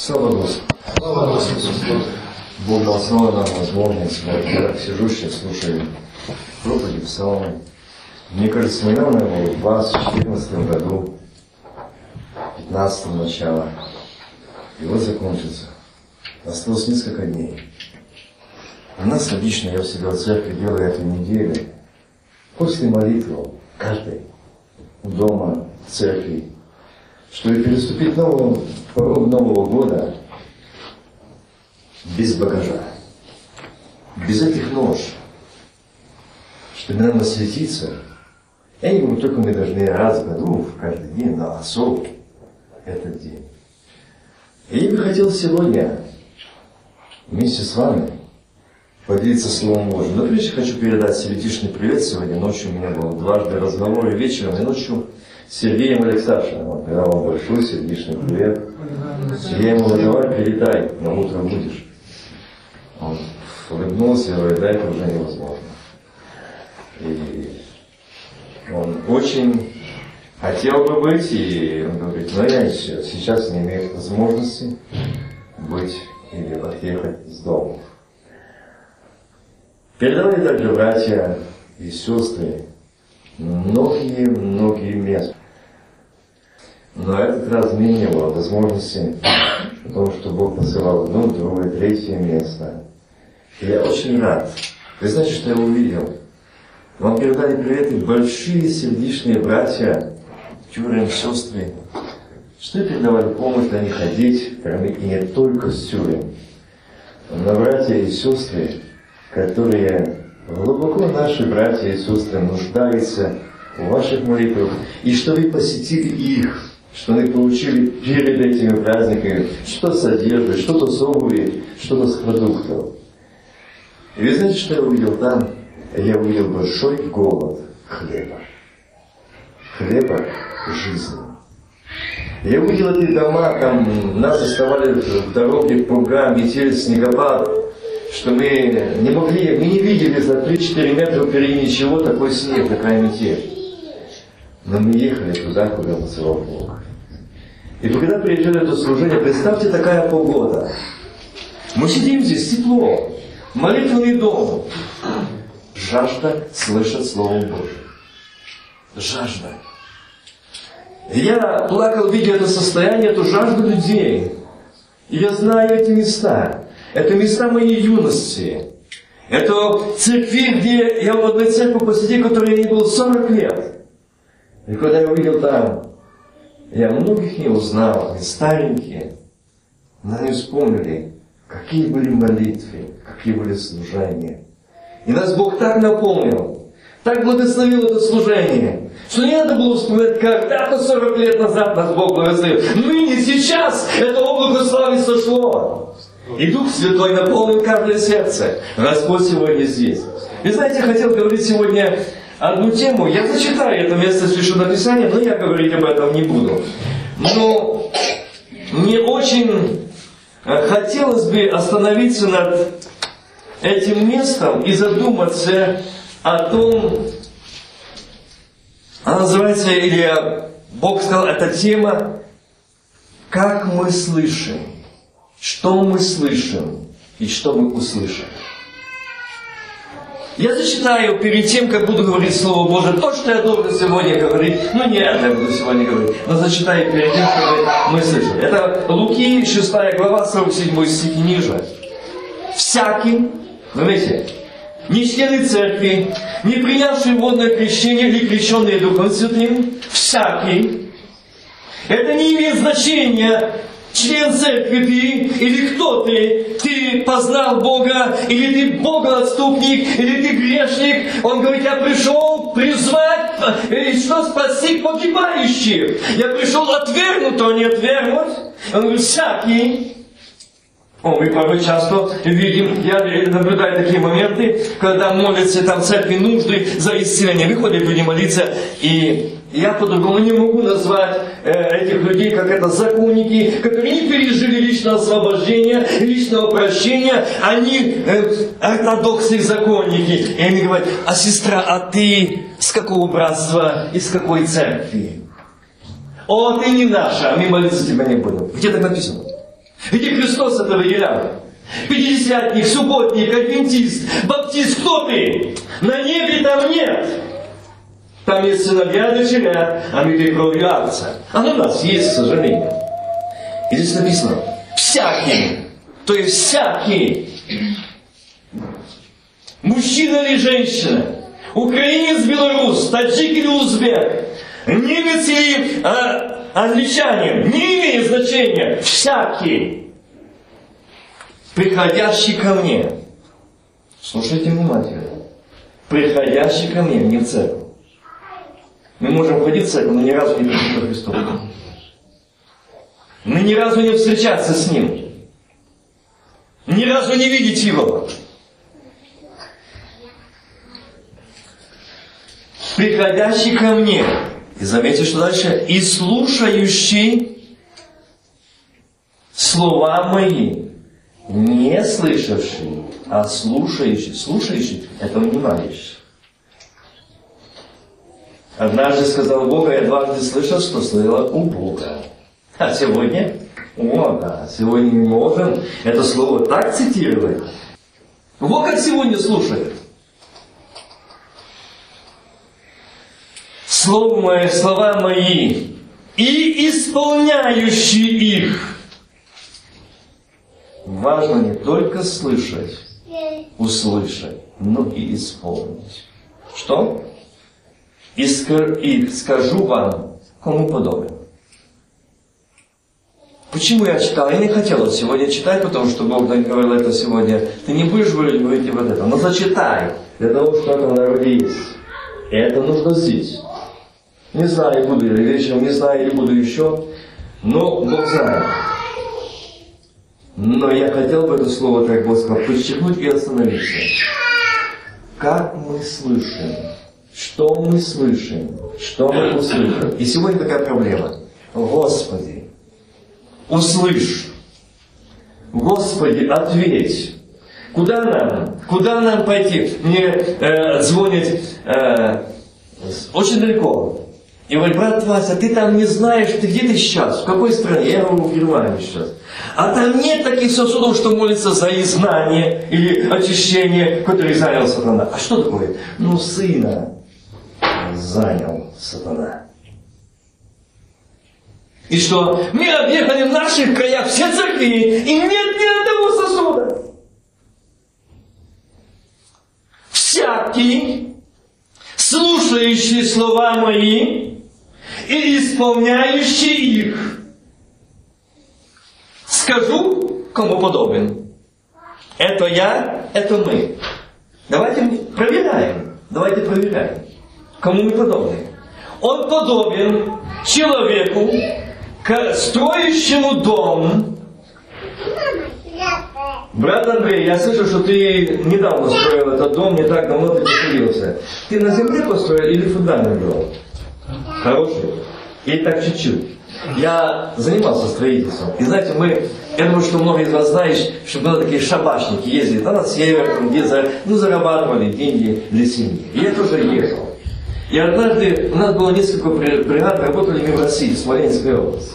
Слава Господу. Слава Господу. Снова нам возможность, я сижу сейчас, слушаю проповеди, псалмы. Мне кажется, мы, наверное, было в 2014 году, 15 начала. И вот закончится. Осталось несколько дней. У нас обычно, я всегда в церкви делаю эту неделю, после молитвы, каждый, дома, в церкви, чтобы переступить нового, порог Нового года без багажа, без этих нож, чтобы нам осветиться. Я не говорю, только мы должны раз в году, в каждый день, но особо этот день. И я бы хотел сегодня вместе с вами поделиться Словом Божьим. Но прежде хочу передать сердечный привет. Сегодня ночью у меня был дважды разговор, и вечером, и ночью Сергеем Алексашиным. Вот, передал вам большой сердечный привет. Я ему говорю, передай, на утро будешь. Он улыбнулся и говорит, да, это уже невозможно. И он очень хотел бы быть, и он говорит, но я еще сейчас не имею возможности быть или отъехать из дома. Передавали также братья и сестры многие-многие места. Но этот раз мне не было возможности, потому что Бог посылал одно, другое, третье место. И я очень рад. Вы знаете, что я увидел? Вам передали приветы большие сердечные братья, тюрем, сестры, что передавали помощь на не ходить, кроме и не только с тюрем, но братья и сестры, которые глубоко наши братья и сестры нуждаются в ваших молитвах, и что вы посетили их, что вы получили перед этими праздниками что с одежды, что-то с обуви, что-то с продуктов. И вы знаете, что я увидел там? Я увидел большой голод хлеба. Хлеба жизни. Я увидел эти дома, там нас оставали в дороге пруга, метель, снегопад, что мы не могли, мы не видели за 3-4 метра впереди ничего, такой снег, такая метель. Но мы ехали туда, куда посылал Бог. И когда приезжали это служение, представьте, такая погода. Мы сидим здесь, тепло, молитвенный дом. Жажда слышать Слово Божие. Жажда. Я плакал, видя это состояние, эту жажду людей. И я знаю эти места. Это места моей юности. Это церкви, где я в одной церкви посетил, которой я не был 40 лет. И когда я увидел там, я многих не узнал, они старенькие, но они вспомнили, какие были молитвы, какие были служения. И нас Бог так наполнил, так благословил это служение, что не надо было вспоминать, когда-то 40 лет назад нас Бог благословил. Ныне, сейчас это облако славы сошло. И Дух Святой наполнил каждое сердце. Господь сегодня здесь. Вы знаете, я хотел говорить сегодня одну тему. Я зачитаю это место Священного Писания, но я говорить об этом не буду. Но мне очень хотелось бы остановиться над этим местом и задуматься о том, она называется, или Бог сказал, эта тема, как мы слышим, что мы слышим и что мы услышим. Я зачитаю перед тем, как буду говорить Слово Божие, то, что я должен сегодня говорить. Ну, не это я буду сегодня говорить, но зачитаю перед тем, чтобы мы слышали. Это Луки, 6 глава, 47 стих ниже. Всякий, заметьте, не члены церкви, не принявший водное крещение или крещенные Духом Святым, всякий. Это не имеет значения, член церкви ты, или кто ты, ты познал Бога, или ты богоотступник, или ты грешник. Он говорит, я пришел призвать, и что спасти погибающих. Я пришел отвергнуть, а не отвергнуть. Он говорит, всякий. О, мы порой часто видим, я наблюдаю такие моменты, когда молятся там в церкви нужды за исцеление. Выходят люди молиться, и я по-другому не могу назвать э, этих людей, как это законники, которые не пережили личного освобождения, личного прощения, они э, ортодоксные законники. И они говорят, а сестра, а ты с какого братства с какой церкви? О, ты не наша, а мы молиться тебя не будем. Где так написано? Где Христос это выделял? Пятидесятник, субботник, адвентист, баптист, кто ты? На небе там нет. Там есть сыновья и дочеря, а мы кровью акция. А на нас есть, к сожалению. И здесь написано, всякий, то есть всякий, мужчина или женщина, украинец, белорус, таджик или узбек, немец или а, англичанин, не имеет значения, всякий, приходящий ко мне, слушайте внимательно, приходящий ко мне, не в церковь. Мы можем ходить в церковь, но ни разу не прийти ко Христу. Мы ни разу не встречаться с Ним. Ни разу не видеть Его. Приходящий ко мне. И заметьте, что дальше. И слушающий слова мои. Не слышавший, а слушающий. Слушающий – это внимающий. Однажды сказал Бога, я дважды слышал, что слышала у Бога. А сегодня? О, да, сегодня не можем это слово так цитировать. Вот как сегодня слушает. Слово мои, слова мои и исполняющие их. Важно не только слышать, услышать, но и исполнить. Что? И, скажу вам, кому подобен. Почему я читал? Я не хотел сегодня читать, потому что Бог говорил это сегодня. Ты не будешь говорить, вот это. Но зачитай, для того, что это в народе есть. Это нужно здесь. Не знаю, буду или вечером, не знаю, или буду еще. Но Бог знает. Но я хотел бы это слово, как Бог подчеркнуть и остановиться. Как мы слышим? Что мы слышим? Что мы услышим? И сегодня такая проблема. Господи, услышь. Господи, ответь. Куда нам? Куда нам пойти? Мне э, звонит э, очень далеко. И говорит, брат Вася, ты там не знаешь, ты где ты сейчас, в какой стране? Я говорю, в Германии сейчас. А там нет таких сосудов, что молятся за изгнание или очищение, который занял сатана. А что такое? Ну, сына занял сатана. И что мы объехали в наших краях все церкви, и нет ни одного сосуда. Всякий, слушающий слова мои и исполняющий их, скажу, кому подобен. Это я, это мы. Давайте проверяем. Давайте проверяем. Кому мы подобны. Он подобен человеку, строящему дом. Брат Андрей, я слышу, что ты недавно строил этот дом, не так давно ты поселился. Ты на земле построил или фундамент был? Хороший? Или так чуть-чуть? Я занимался строительством. И знаете, мы, я думаю, что многие из вас знают, что были такие шабашники, ездили там на север, где за, ну, зарабатывали деньги для семьи. И я тоже ехал. И однажды у нас было несколько бригад, работали мы в России, в Смоленской области.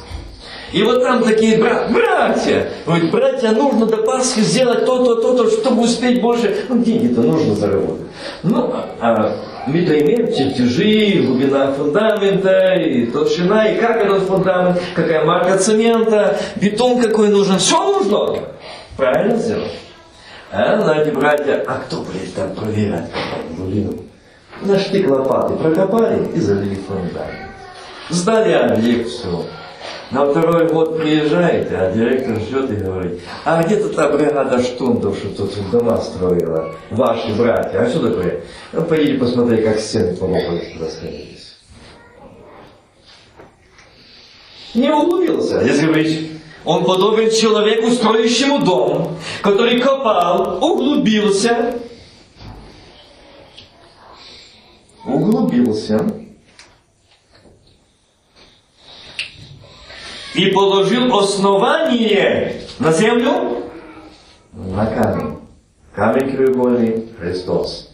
И вот там такие брат, братья, говорит, братья, нужно до Пасхи сделать то-то, то-то, чтобы успеть больше. Ну, деньги-то нужно заработать. Ну, а мы-то имеем чертежи, глубина фундамента, и толщина, и как этот фундамент, какая марка цемента, бетон какой нужен, все нужно. Правильно сделать? А, знаете, братья, а кто будет там проверять? Нашли лопаты, прокопали и залили фундамент. Сдали объект, все. На второй год приезжаете, а директор ждет и говорит, а где-то та бригада штундов, что тут дома строила, ваши братья, а что такое? Ну, поедете посмотреть, как стены полопались, расходились. Не углубился, если говорить, он подобен человеку, строящему дом, который копал, углубился, углубился и положил основание на землю, на камень. Камень краеугольный – Христос.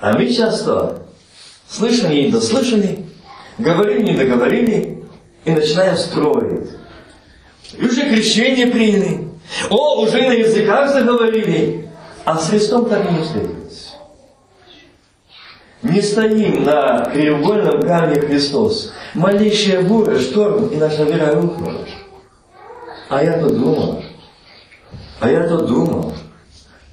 А мы часто слышали и дослышали, говорили, не договорили, и начинаем строить. И уже крещение приняли. О, уже на языках заговорили. А с Христом так и не встретились. Не стоим на краеугольном камне Христос. Малейшая буря, шторм, и наша вера рухнула. А я-то думал, а я-то думал,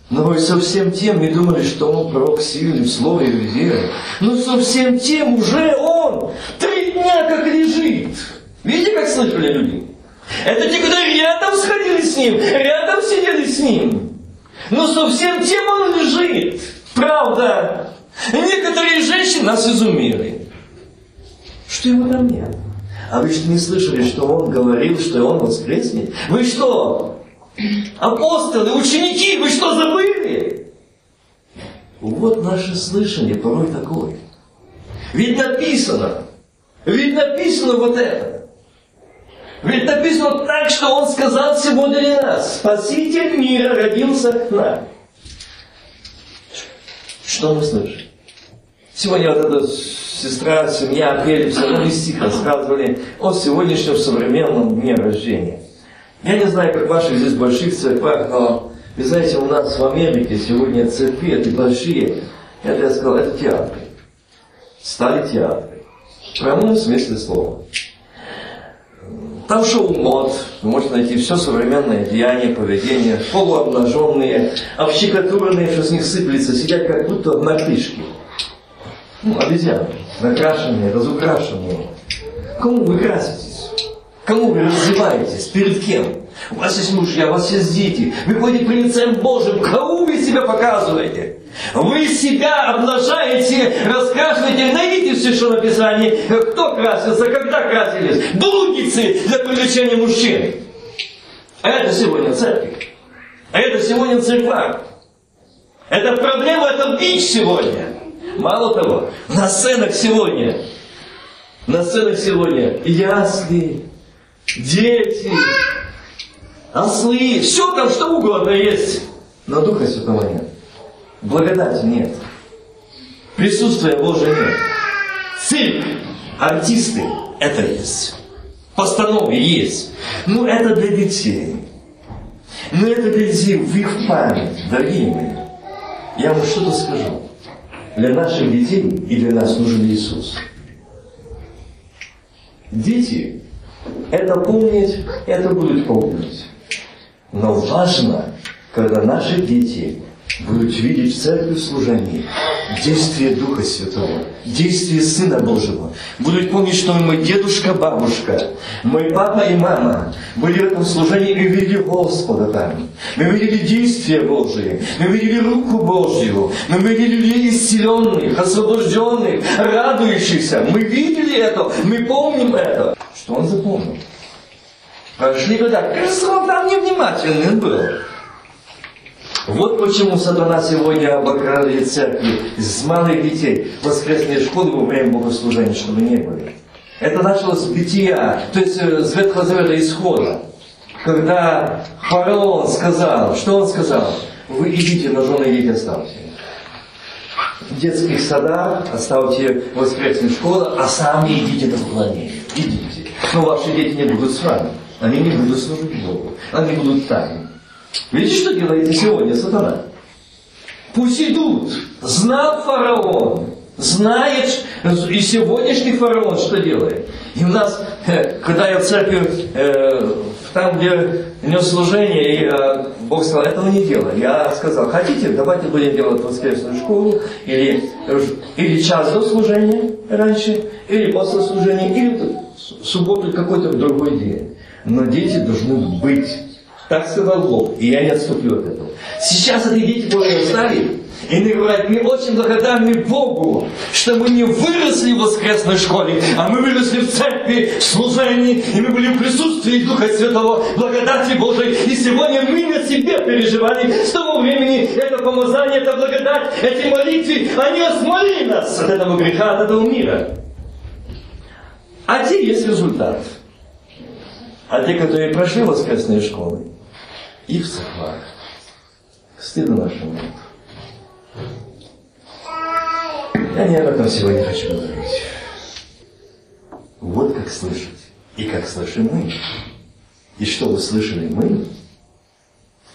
но вы совсем тем не думали, что он пророк сильный в слове и в вере. Но совсем тем уже он три дня как лежит. Видите, как слышали люди? Это те, кто рядом сходили с ним, рядом сидели с ним. Но совсем тем он лежит. Правда. Некоторые женщины нас изумили. Что его там нет? А вы что не слышали, что он говорил, что он воскреснет? Вы что? Апостолы, ученики, вы что забыли? Вот наше слышание порой такое. Ведь написано, ведь написано вот это. Ведь написано так, что Он сказал сегодня для нас. Спаситель мира родился нам. Что мы слышим? Сегодня вот эта сестра, семья пели все равно стих рассказывали о сегодняшнем современном дне рождения. Я не знаю, как в ваших здесь больших церквах, но вы знаете, у нас в Америке сегодня церкви, это большие, это я сказал, это театры. Стали театры. В прямом смысле слова. Там шоу мод, можете найти все современное деяние, поведение, полуобнаженные, общекотуренные, что с них сыплется, сидят как будто на крышке. Ну, обезьяны, накрашенные, разукрашенные. Кому вы краситесь? Кому вы раздеваетесь? Перед кем? У вас есть мужья, у вас есть дети. Вы ходите лицем Божьим. Кому вы себя показываете? Вы себя обнажаете, раскрашиваете. Найдите все, что написано. Кто красился, когда красились. Блудницы для привлечения мужчин. А это сегодня церковь. А это сегодня церква. Это проблема, это бич сегодня. Мало того, на сценах сегодня, на сценах сегодня ясли, дети, ослы, все там что угодно есть. Но Духа Святого нет. Благодати нет. Присутствия Божия нет. Цирк, артисты, это есть. Постановы есть. Ну, это для детей. Но это для детей в их память, дорогие мои. Я вам что-то скажу. Для наших детей и для нас нужен Иисус. Дети это помнить, это будут помнить. Но важно, когда наши дети будут видеть в церкви в действие Духа Святого, действие Сына Божьего. Будут помнить, что мой дедушка, бабушка, мой папа и мама были в этом служении и видели Господа там. Мы видели действие Божие, мы видели руку Божью, мы видели исцеленных, освобожденных, радующихся. Мы видели это, мы помним это. Что он запомнил? Прошли года. Кажется, он там невнимательный был. Вот почему сатана сегодня обокрадывает церкви с малых детей воскресные школы во время богослужения, чтобы не были. Это началось с бытия, то есть э, с Ветхого Завета исхода. Когда фараон сказал, что он сказал? Вы идите на жены дети оставьте. В детских садах оставьте воскресные школы, а сами идите на поклонение. Идите. Но ваши дети не будут с вами. Они не будут служить Богу. Они будут тайны. Видите, что делаете сегодня сатана? Пусть идут. Знал фараон. Знает и сегодняшний фараон что делает. И у нас, э, когда я в церкви, э, там, где нес служение, и э, Бог сказал, этого не делай. Я сказал, хотите, давайте будем делать воскресную школу, или, или час до служения раньше, или после служения, или субботу какой-то другой день. Но дети должны быть так сказал Бог, и я не отступлю от этого. Сейчас эти дети Божьи стали, и говорят, мы очень благодарны Богу, что мы не выросли в воскресной школе, а мы выросли в церкви, в служении, и мы были в присутствии Духа Святого, благодати Божией. И сегодня мы на себе переживали с того времени это помазание, это благодать, эти молитвы, они осмолили нас от этого греха, от этого мира. А те есть результат. А те, которые прошли воскресные школы, их церквах. Стыдно нашему нет. Я не об этом сегодня хочу говорить. Вот как слышать и как слышим мы. И что вы слышали? Мы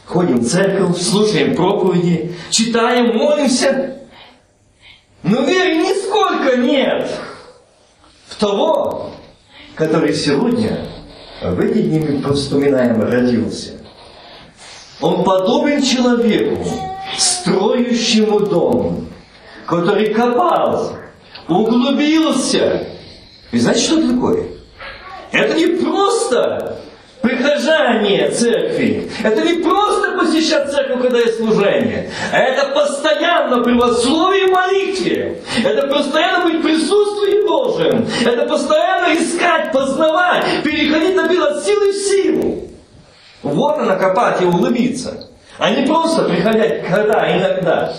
ходим в церковь, слушаем проповеди, читаем, молимся. Но веры нисколько нет в того, который сегодня, в эти дни мы вспоминаем, родился. Он подобен человеку, строящему дом, который копал, углубился. И знаете, что это такое? Это не просто прихожание церкви. Это не просто посещать церковь, когда есть служение. А это постоянно при условии молитве. Это постоянно быть в присутствии Божьем. Это постоянно искать, познавать, переходить на от силы в силу. Вот она копать и улыбиться. А не просто приходить когда, иногда.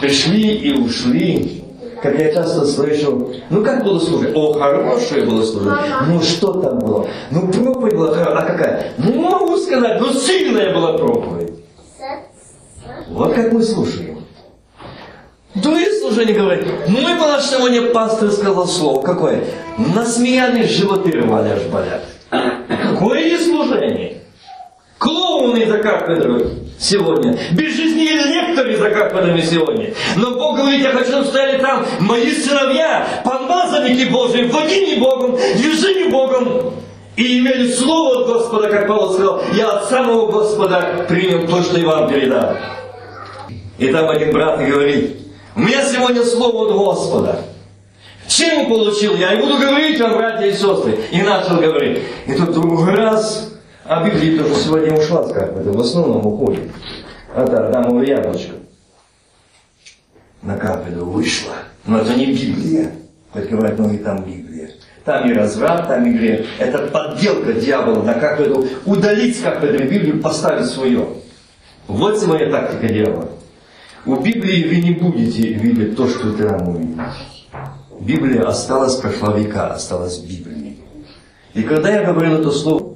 Пришли и ушли как я часто слышу, ну как было служить? О, хорошее было служить. Ну что там было? Ну проповедь была хорошая. А какая? Ну могу сказать, ну сильная была проповедь. Вот как мы слушаем. Другие служения говорят, ну мы по сегодня пастор сказал слово. Какое? Насмеялись, животы рвали аж болят. Какое служение? Клоуны за кафедрой сегодня. Безжизненные лекторы за кафедрами сегодня. Но Бог говорит, я хочу, чтобы стояли там мои сыновья, помазанники Божьи, водимые Богом, движимые Богом. И имели слово от Господа, как Павел сказал, я от самого Господа принял то, что и вам передал. И там один брат говорит, у меня сегодня слово от Господа. Чем получил я? И буду говорить вам, братья и сестры. И начал говорить. И тут другой раз а Библия тоже сегодня ушла с кафедры, в основном уходит. А та Адамова яблочко на кафедру вышла. Но это не Библия. Хоть говорят, ну и там Библия. Там и разврат, там и грех. Это подделка дьявола на кафедру. Удалить с кафедры Библию, поставить свое. Вот сегодня тактика дьявола. У Библии вы не будете видеть то, что ты нам увидишь. Библия осталась, прошла века, осталась Библией. И когда я говорил это слово,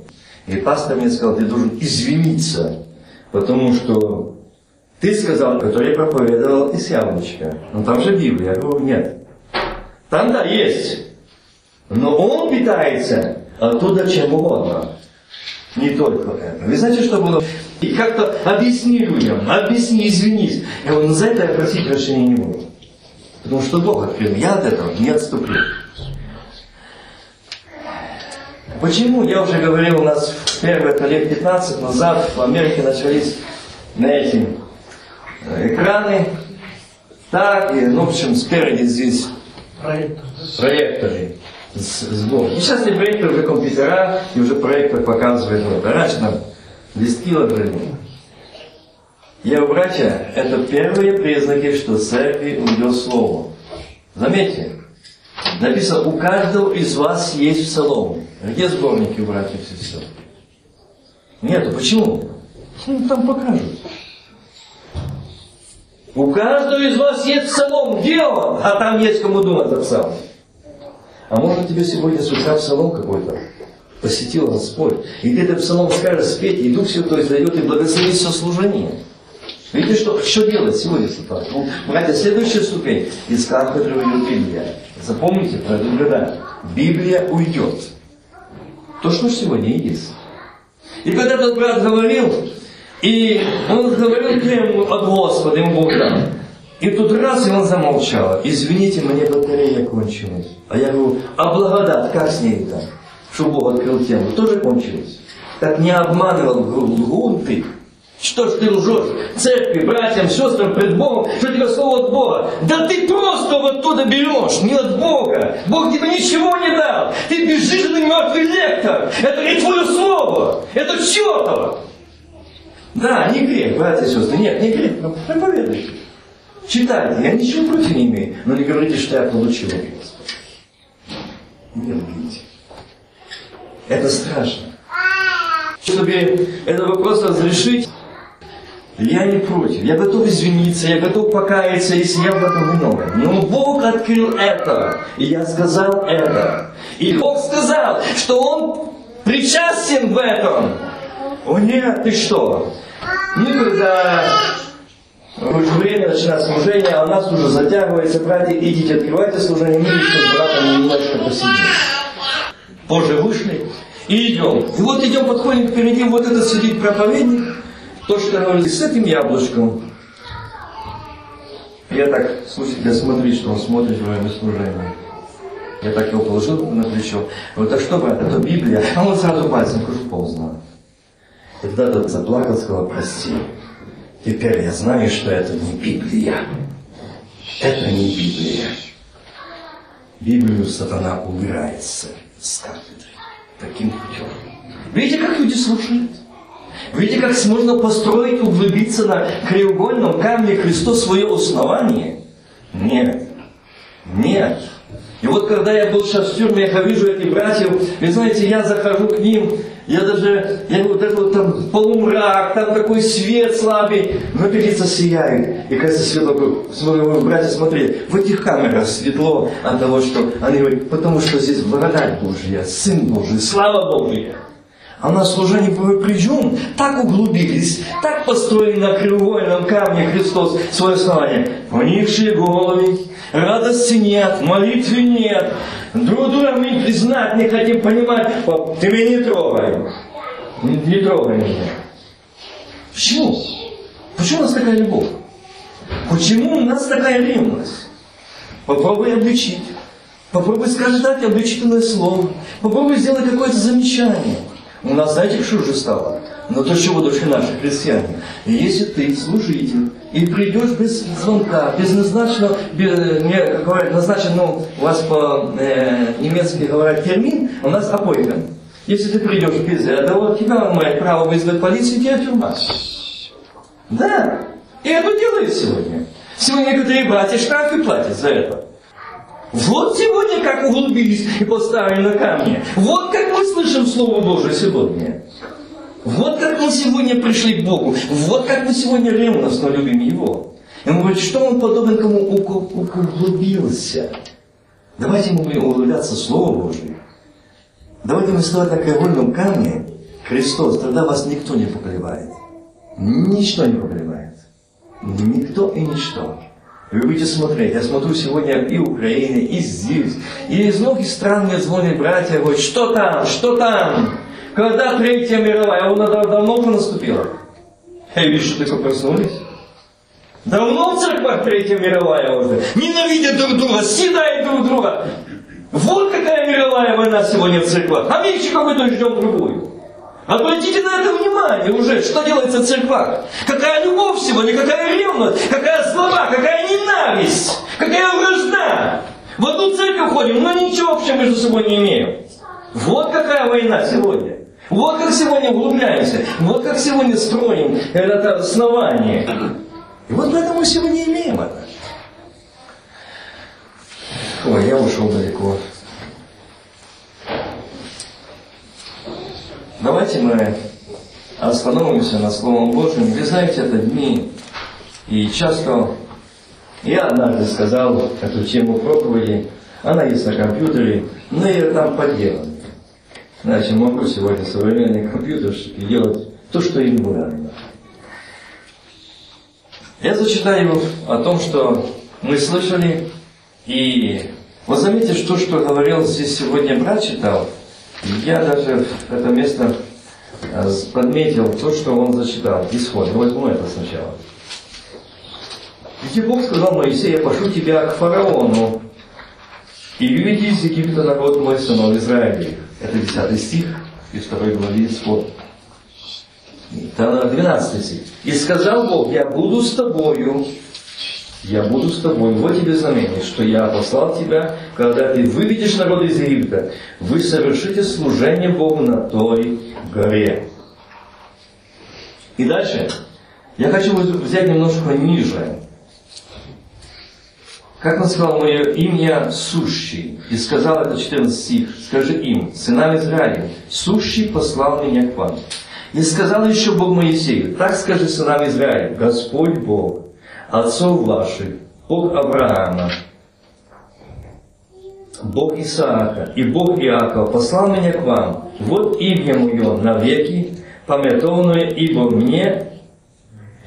и пастор мне сказал, ты должен извиниться, потому что ты сказал, который проповедовал из яблочка. Но там же Библия. Я говорю, нет. Там да, есть. Но он питается оттуда чем угодно. Не только это. Вы знаете, что было? И как-то объясни людям, объясни, извинись. Я говорю, ну за это я просить прощения не буду. Потому что Бог открыл. Я от этого не отступлю. Почему, я уже говорил, у нас первые это лет 15 назад в Америке начались на эти экраны, так, и, ну, в общем, спереди здесь проекторы, проекторы сбор. И сейчас и проектор уже компьютера, и уже проектор показывает, вот, раньше нам листки ложили. Я, братья, это первые признаки, что церкви уйдет слово. Заметьте, Написано, у каждого из вас есть псалом. Где сборники у братьев и сестер? Нету. Почему? Ну, там покажут. У каждого из вас есть псалом. Где он? А там есть кому думать о псалме. А может тебе сегодня с утра псалом какой-то посетил Господь. И ты этот псалом скажешь спеть, и Дух Святой зайдет и благословит все служение. Видите, что, что делать сегодня с утра? Ну, братья, следующая ступень. Из Библия. Запомните, предупреждаю. Библия уйдет. То, что сегодня есть. И когда этот брат говорил, и он говорил прямо от Господа, ему Бог дал. И тут раз, и он замолчал. Извините, мне батарея кончилась. А я говорю, а благодать, как с ней-то? Что Бог открыл тему, тоже кончилась. Так не обманывал лгун ты. Что ж ты лжешь церкви, братьям, сестрам, пред Богом, что тебе слово от Бога? Да ты просто вот оттуда берешь, не от Бога. Бог тебе ничего не дал. Ты безжизненный мертвый лектор. Это не твое слово. Это чертово. Да, не грех, братья и сестры. Нет, не грех. Но проповедуйте. Читайте. Я ничего против не имею. Но не говорите, что я получил. Не лгите. Это страшно. Чтобы этот вопрос разрешить, я не против. Я готов извиниться, я готов покаяться, если я в этом виноват. Но Бог открыл это. И я сказал это. И Бог сказал, что Он причастен в этом. О нет, ты что? Ну, когда уже время начинать служение, а у нас уже затягивается, братья, идите, открывайте служение, мы еще с братом немножко посидим. Позже вышли, И идем. И вот идем, подходим впереди, вот этот сидит проповедник, то, что говорит, с этим яблочком. Я так, слушайте, смотри, что он смотрит во время служения. Я так его положил на плечо. Вот так что, брат, это Библия. А он сразу пальцем кружок познал. И тогда тот заплакал, сказал, прости. Теперь я знаю, что это не Библия. Это не Библия. Библию сатана убирается с кафедры. Таким путем. Видите, как люди слушают? Видите, как можно построить, углубиться на краеугольном камне Христос свое основание? Нет. Нет. И вот когда я был сейчас в тюрьме, я вижу этих братьев, вы знаете, я захожу к ним, я даже, я вот это вот там полумрак, там такой свет слабый, но певица сияет. И кажется, светло, смотрю, братья, смотри, в этих камерах светло от того, что они говорят, потому что здесь благодать Божья, Сын Божий, слава Божья. А на служении причем так углубились, так построили на кривойном камне Христос свое основание. Поникшие головы, радости нет, молитвы нет, друг друга мы признать не хотим, понимать. Ты меня не трогай. Не, не трогай меня. Почему? Почему у нас такая любовь? Почему у нас такая ревность? Попробуй обличить. Попробуй сказать обличительное слово. Попробуй сделать какое-то замечание. У нас, знаете, что же стало? Но то, чего дошли наши христиане. Если ты служитель, и придешь без звонка, без назначенного, без, ну, у вас по-немецки э, говорят термин, у нас аппойтмент. Если ты придешь без этого, тебя имеет право вызвать полицию, тебе тюрьма. Да, и это делают сегодня. Сегодня некоторые братья штрафы платят за это. Вот сегодня как углубились и поставили на камни. Вот как мы слышим Слово Божие сегодня. Вот как мы сегодня пришли к Богу. Вот как мы сегодня ревностно любим Его. И он говорит, что он подобен кому углубился. Давайте мы будем углубляться в Слово Божие. Давайте мы стоять на краевольном камне, Христос, тогда вас никто не поколебает. Ничто не поколебает. Никто и ничто. Вы будете смотреть. Я смотрю сегодня и Украины, и здесь. И из многих стран мне звонят братья, говорят, что там, что там? Когда Третья мировая? Она давно уже наступила. Я вижу, что только проснулись. Давно в церквах Третья мировая уже. Ненавидят друг друга, съедают друг друга. Вот какая мировая война сегодня в церквах. А мы еще какой-то ждем другую. Обратите на это внимание уже, что делается в церквах. Какая любовь сегодня, какая ревность, какая злоба, какая ненависть, какая вражда. В одну церковь ходим, но ничего общего между собой не имеем. Вот какая война сегодня. Вот как сегодня углубляемся. Вот как сегодня строим это основание. И вот поэтому сегодня имеем это. Ой, я ушел далеко. Давайте мы остановимся на Словом Божьем. Вы знаете, это дни. И часто я однажды сказал эту тему проповеди. Она есть на компьютере, но я там подделан. Значит, могу сегодня современные компьютерщики делать то, что им нравится. Я зачитаю о том, что мы слышали, и вот заметьте, что, что говорил здесь сегодня брат читал, я даже это место э, подметил то, что он зачитал. Исход. Возьму это сначала. Ведь Бог сказал Моисею, я пошлю тебя к фараону, и выведи из Египта народ мой, сынов Израиля. Это 10 стих из 2 главы Исход. 12 стих. И сказал Бог, я буду с тобою, я буду с тобой. Вот тебе знамение, что я послал тебя, когда ты выведешь народ из Египта. Вы совершите служение Богу на той горе. И дальше. Я хочу взять немножко ниже. Как он сказал мое имя сущий, и сказал это 14 стих, скажи им, сынам Израиля, сущий послал меня к вам. И сказал еще Бог Моисею, так скажи сынам Израиля, Господь Бог, отцов ваших, Бог Авраама, Бог Исаака и Бог Иакова послал меня к вам. Вот имя мое навеки, пометованное ибо мне,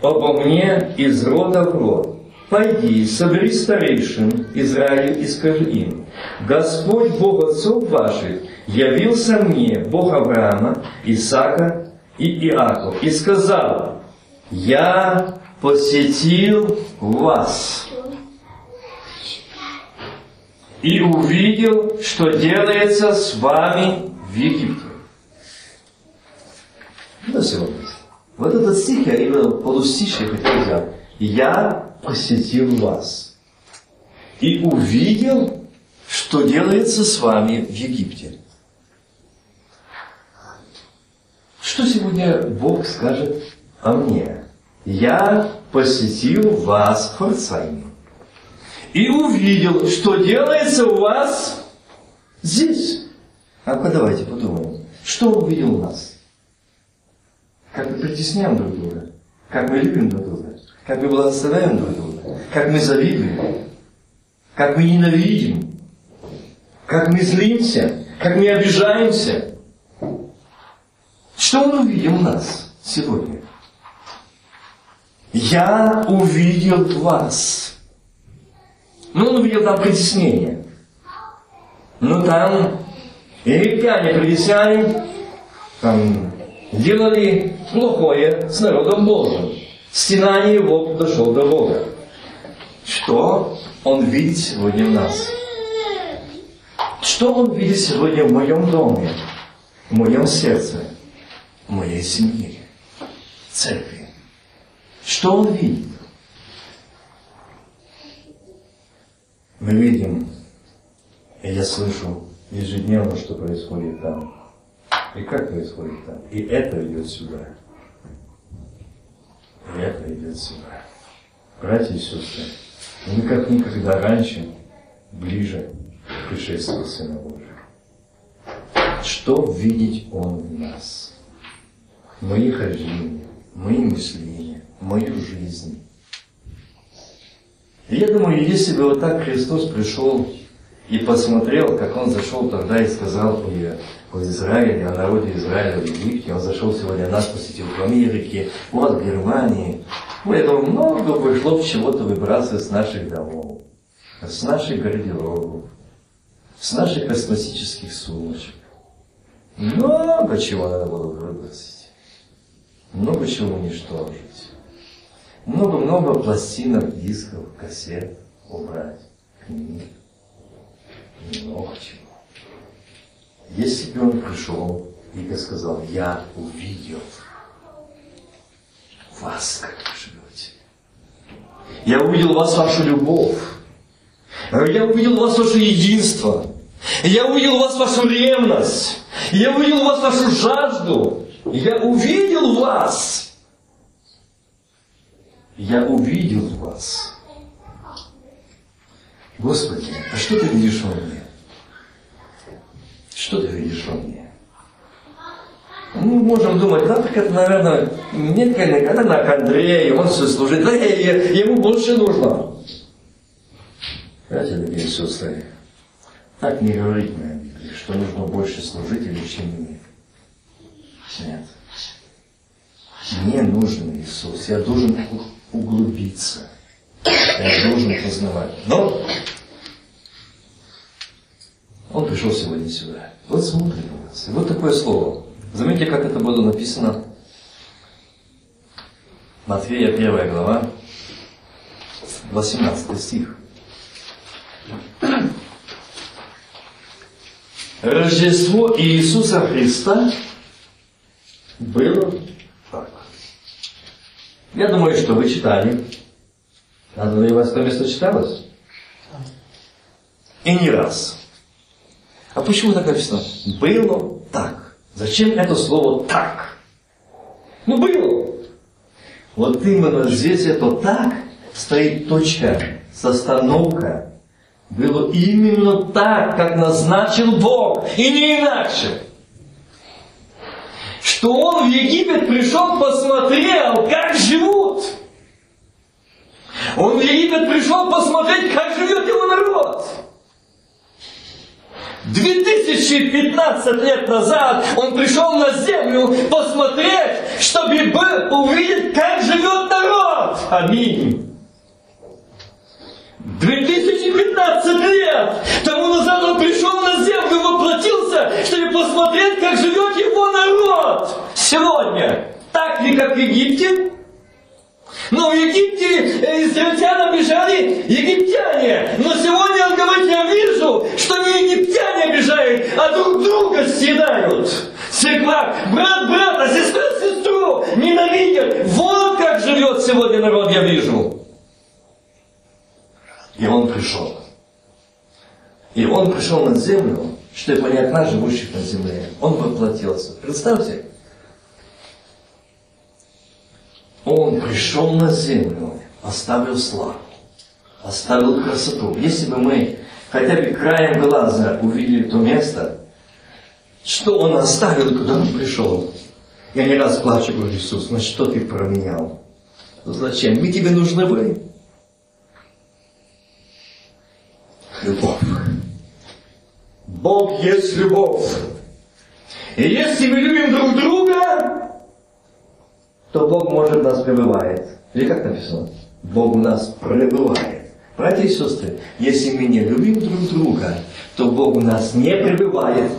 обо мне из рода в род. Пойди, собери старейшин Израиля и скажи им, Господь Бог отцов ваших явился мне Бог Авраама, Исаака и Иакова и сказал, я посетил вас и увидел, что делается с вами в Египте. Ну, сегодня. Вот этот стих я именно полустишье хотел взять. Я посетил вас и увидел, что делается с вами в Египте. Что сегодня Бог скажет о мне? Я посетил вас, Хорцайме, и увидел, что делается у вас здесь. А ну давайте подумаем, что увидел у нас? Как мы притесняем друг друга, как мы любим друг друга, как мы благословляем друг друга, как мы завидуем, как мы ненавидим, как мы злимся, как мы обижаемся. Что он увидел у нас сегодня? Я увидел вас. Ну, он увидел там притеснение. Ну, там египтяне, притесняне, там делали плохое с народом Божьим. Стенание его дошел до Бога. Что он видит сегодня в нас? Что он видит сегодня в моем доме, в моем сердце, в моей семье, в церкви? Что он видит? Мы видим, и я слышу ежедневно, что происходит там. И как происходит там. И это идет сюда. И это идет сюда. Братья и сестры, мы как никогда раньше ближе к пришествию Сына Божьего. Что видеть Он в нас? Мои хождения, мои мышления, мою жизнь. И я думаю, если бы вот так Христос пришел и посмотрел, как Он зашел тогда и сказал и о Израиле, о народе Израиля в Египте, Он зашел сегодня нас, посетил в Америке, вот в Германии, ну, я думаю, много пришло чего-то выбрасывать с наших домов, с наших гардеробов, с наших косметических сумочек. Много чего надо было выбросить. Много чего уничтожить. Много-много пластинок, дисков, кассет убрать, книг. Много чего. Если бы он пришел и сказал, я увидел вас, как вы живете. Я увидел вас, вашу любовь. Я увидел вас, ваше единство. Я увидел вас, вашу ревность. Я увидел вас, вашу жажду. Я увидел вас. Я увидел вас. Господи, а что ты видишь во мне? Что ты видишь во мне? Мы можем думать, да, так это, наверное, нет, конечно, на Андрей, он все служит, да, ему больше нужно. Братья, дорогие сестры, так не говорить на что нужно больше служителей, чем мне. Нет. Мне нужен Иисус, я должен углубиться, я должен познавать. Но он пришел сегодня сюда. Вот смотрит на нас. И вот такое слово. Заметьте, как это было написано. Матфея 1 глава, 18 стих. Рождество Иисуса Христа было. Я думаю, что вы читали. Надо ли у вас это место читалось? И не раз. А почему так написано? Было так. Зачем это слово так? Ну, было. Вот именно здесь это так стоит точка, состановка. Было именно так, как назначил Бог, и не иначе. Что он в Египет пришел, посмотрел, как живут. Он в Египет пришел посмотреть, как живет его народ. 2015 лет назад он пришел на землю посмотреть, чтобы увидеть, как живет народ. Аминь. 2015 лет тому назад он пришел воплотился, чтобы посмотреть, как живет его народ сегодня. Так ли, как в Египте? Но в Египте э, израильтянам бежали египтяне. Но сегодня он говорит, я вижу, что не египтяне обижают, а друг друга съедают. Церква, брат брата, сестра сестру ненавидят. Вот как живет сегодня народ, я вижу. И он пришел. И он пришел на землю, чтобы понять нас, живущих на земле. Он воплотился. Представьте, он пришел на землю, оставил славу, оставил красоту. Если бы мы хотя бы краем глаза увидели то место, что он оставил, куда он пришел. Я не раз плачу, говорю, Иисус, ну что ты променял? Зачем? Мы тебе нужны были. Любовь. Бог есть любовь. И если мы любим друг друга, то Бог может нас пребывает. Или как написано? Бог у нас пребывает. Братья и сестры, если мы не любим друг друга, то Бог у нас не пребывает.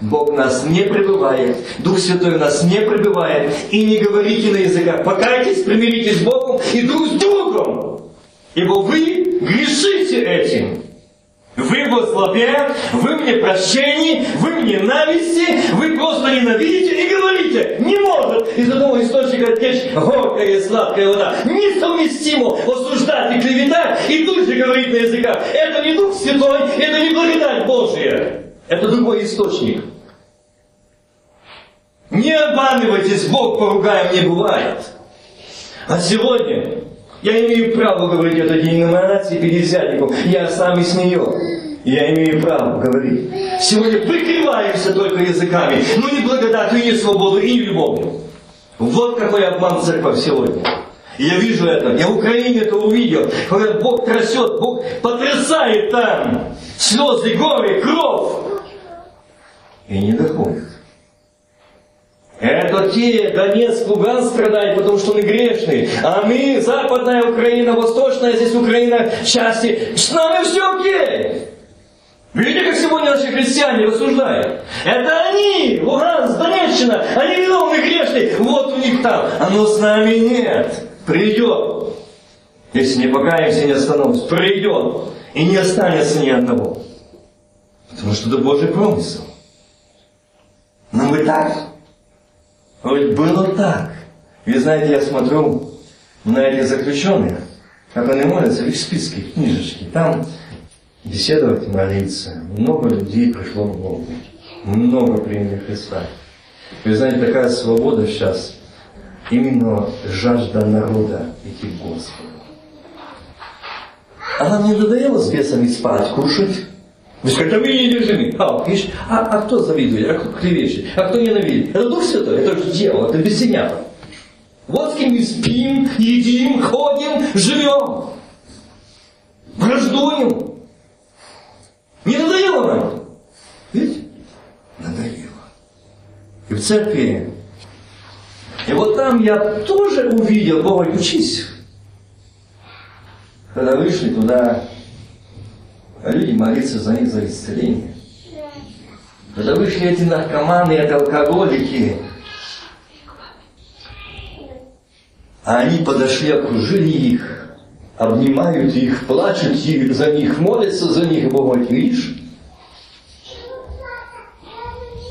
Бог у нас не пребывает, Дух Святой у нас не пребывает. И не говорите на языках. Покайтесь, примиритесь с Богом и друг с другом. Ибо вы грешите этим. Вы слабе, вы мне прощении, вы мне ненависти, вы просто ненавидите и говорите, не может из одного источника течь горькая и сладкая вода. Несовместимо осуждать и клеветать и тут же говорить на языках. Это не Дух Святой, это не благодать Божия. Это другой источник. Не обманывайтесь, Бог поругаем не бывает. А сегодня я имею право говорить это деноминации пятидесятников. Я сам из нее. Я имею право говорить. Сегодня прикрываемся только языками, но не благодатью, и не свободу, и не любовью. Вот какой обман церковь сегодня. Я вижу это, я в Украине это увидел. Говорят, Бог трясет, Бог потрясает там. Слезы, горы, кровь. И не доходит. Это те, Донецк, Луганск страдают, потому что мы грешные. А мы, Западная Украина, Восточная, здесь Украина, части, с нами все окей. Видите, как сегодня наши христиане рассуждают? Это они, Луганск, Донеччина, они виновны грешные, вот у них там. А но с нами нет. Придет. Если не покаемся, не остановимся. Придет. И не останется ни одного. Потому что это Божий промысел. Но мы так вот было так. Вы знаете, я смотрю на этих заключенных, как они молятся, их списки, книжечки. Там беседовать, молиться. Много людей пришло в Богу. Много приняли Христа. Вы знаете, такая свобода сейчас, именно жажда народа идти к Господу. Она не надоела с бесами спать, кушать. Вы когда вы недержимы, а, видишь, а, а кто завидует, а кто клевещет, а кто ненавидит? Это Дух Святой, это же дьявол, это бессинято. Вот с кем мы спим, едим, ходим, живем. Враждуем. Не надоело нам? Видите? Надоело. И в церкви. И вот там я тоже увидел, Бога, учись. Когда вышли туда люди молиться за них за исцеление. Когда вышли эти наркоманы, эти алкоголики, а они подошли, окружили их, обнимают их, плачут за них, молятся за них, Бог видишь?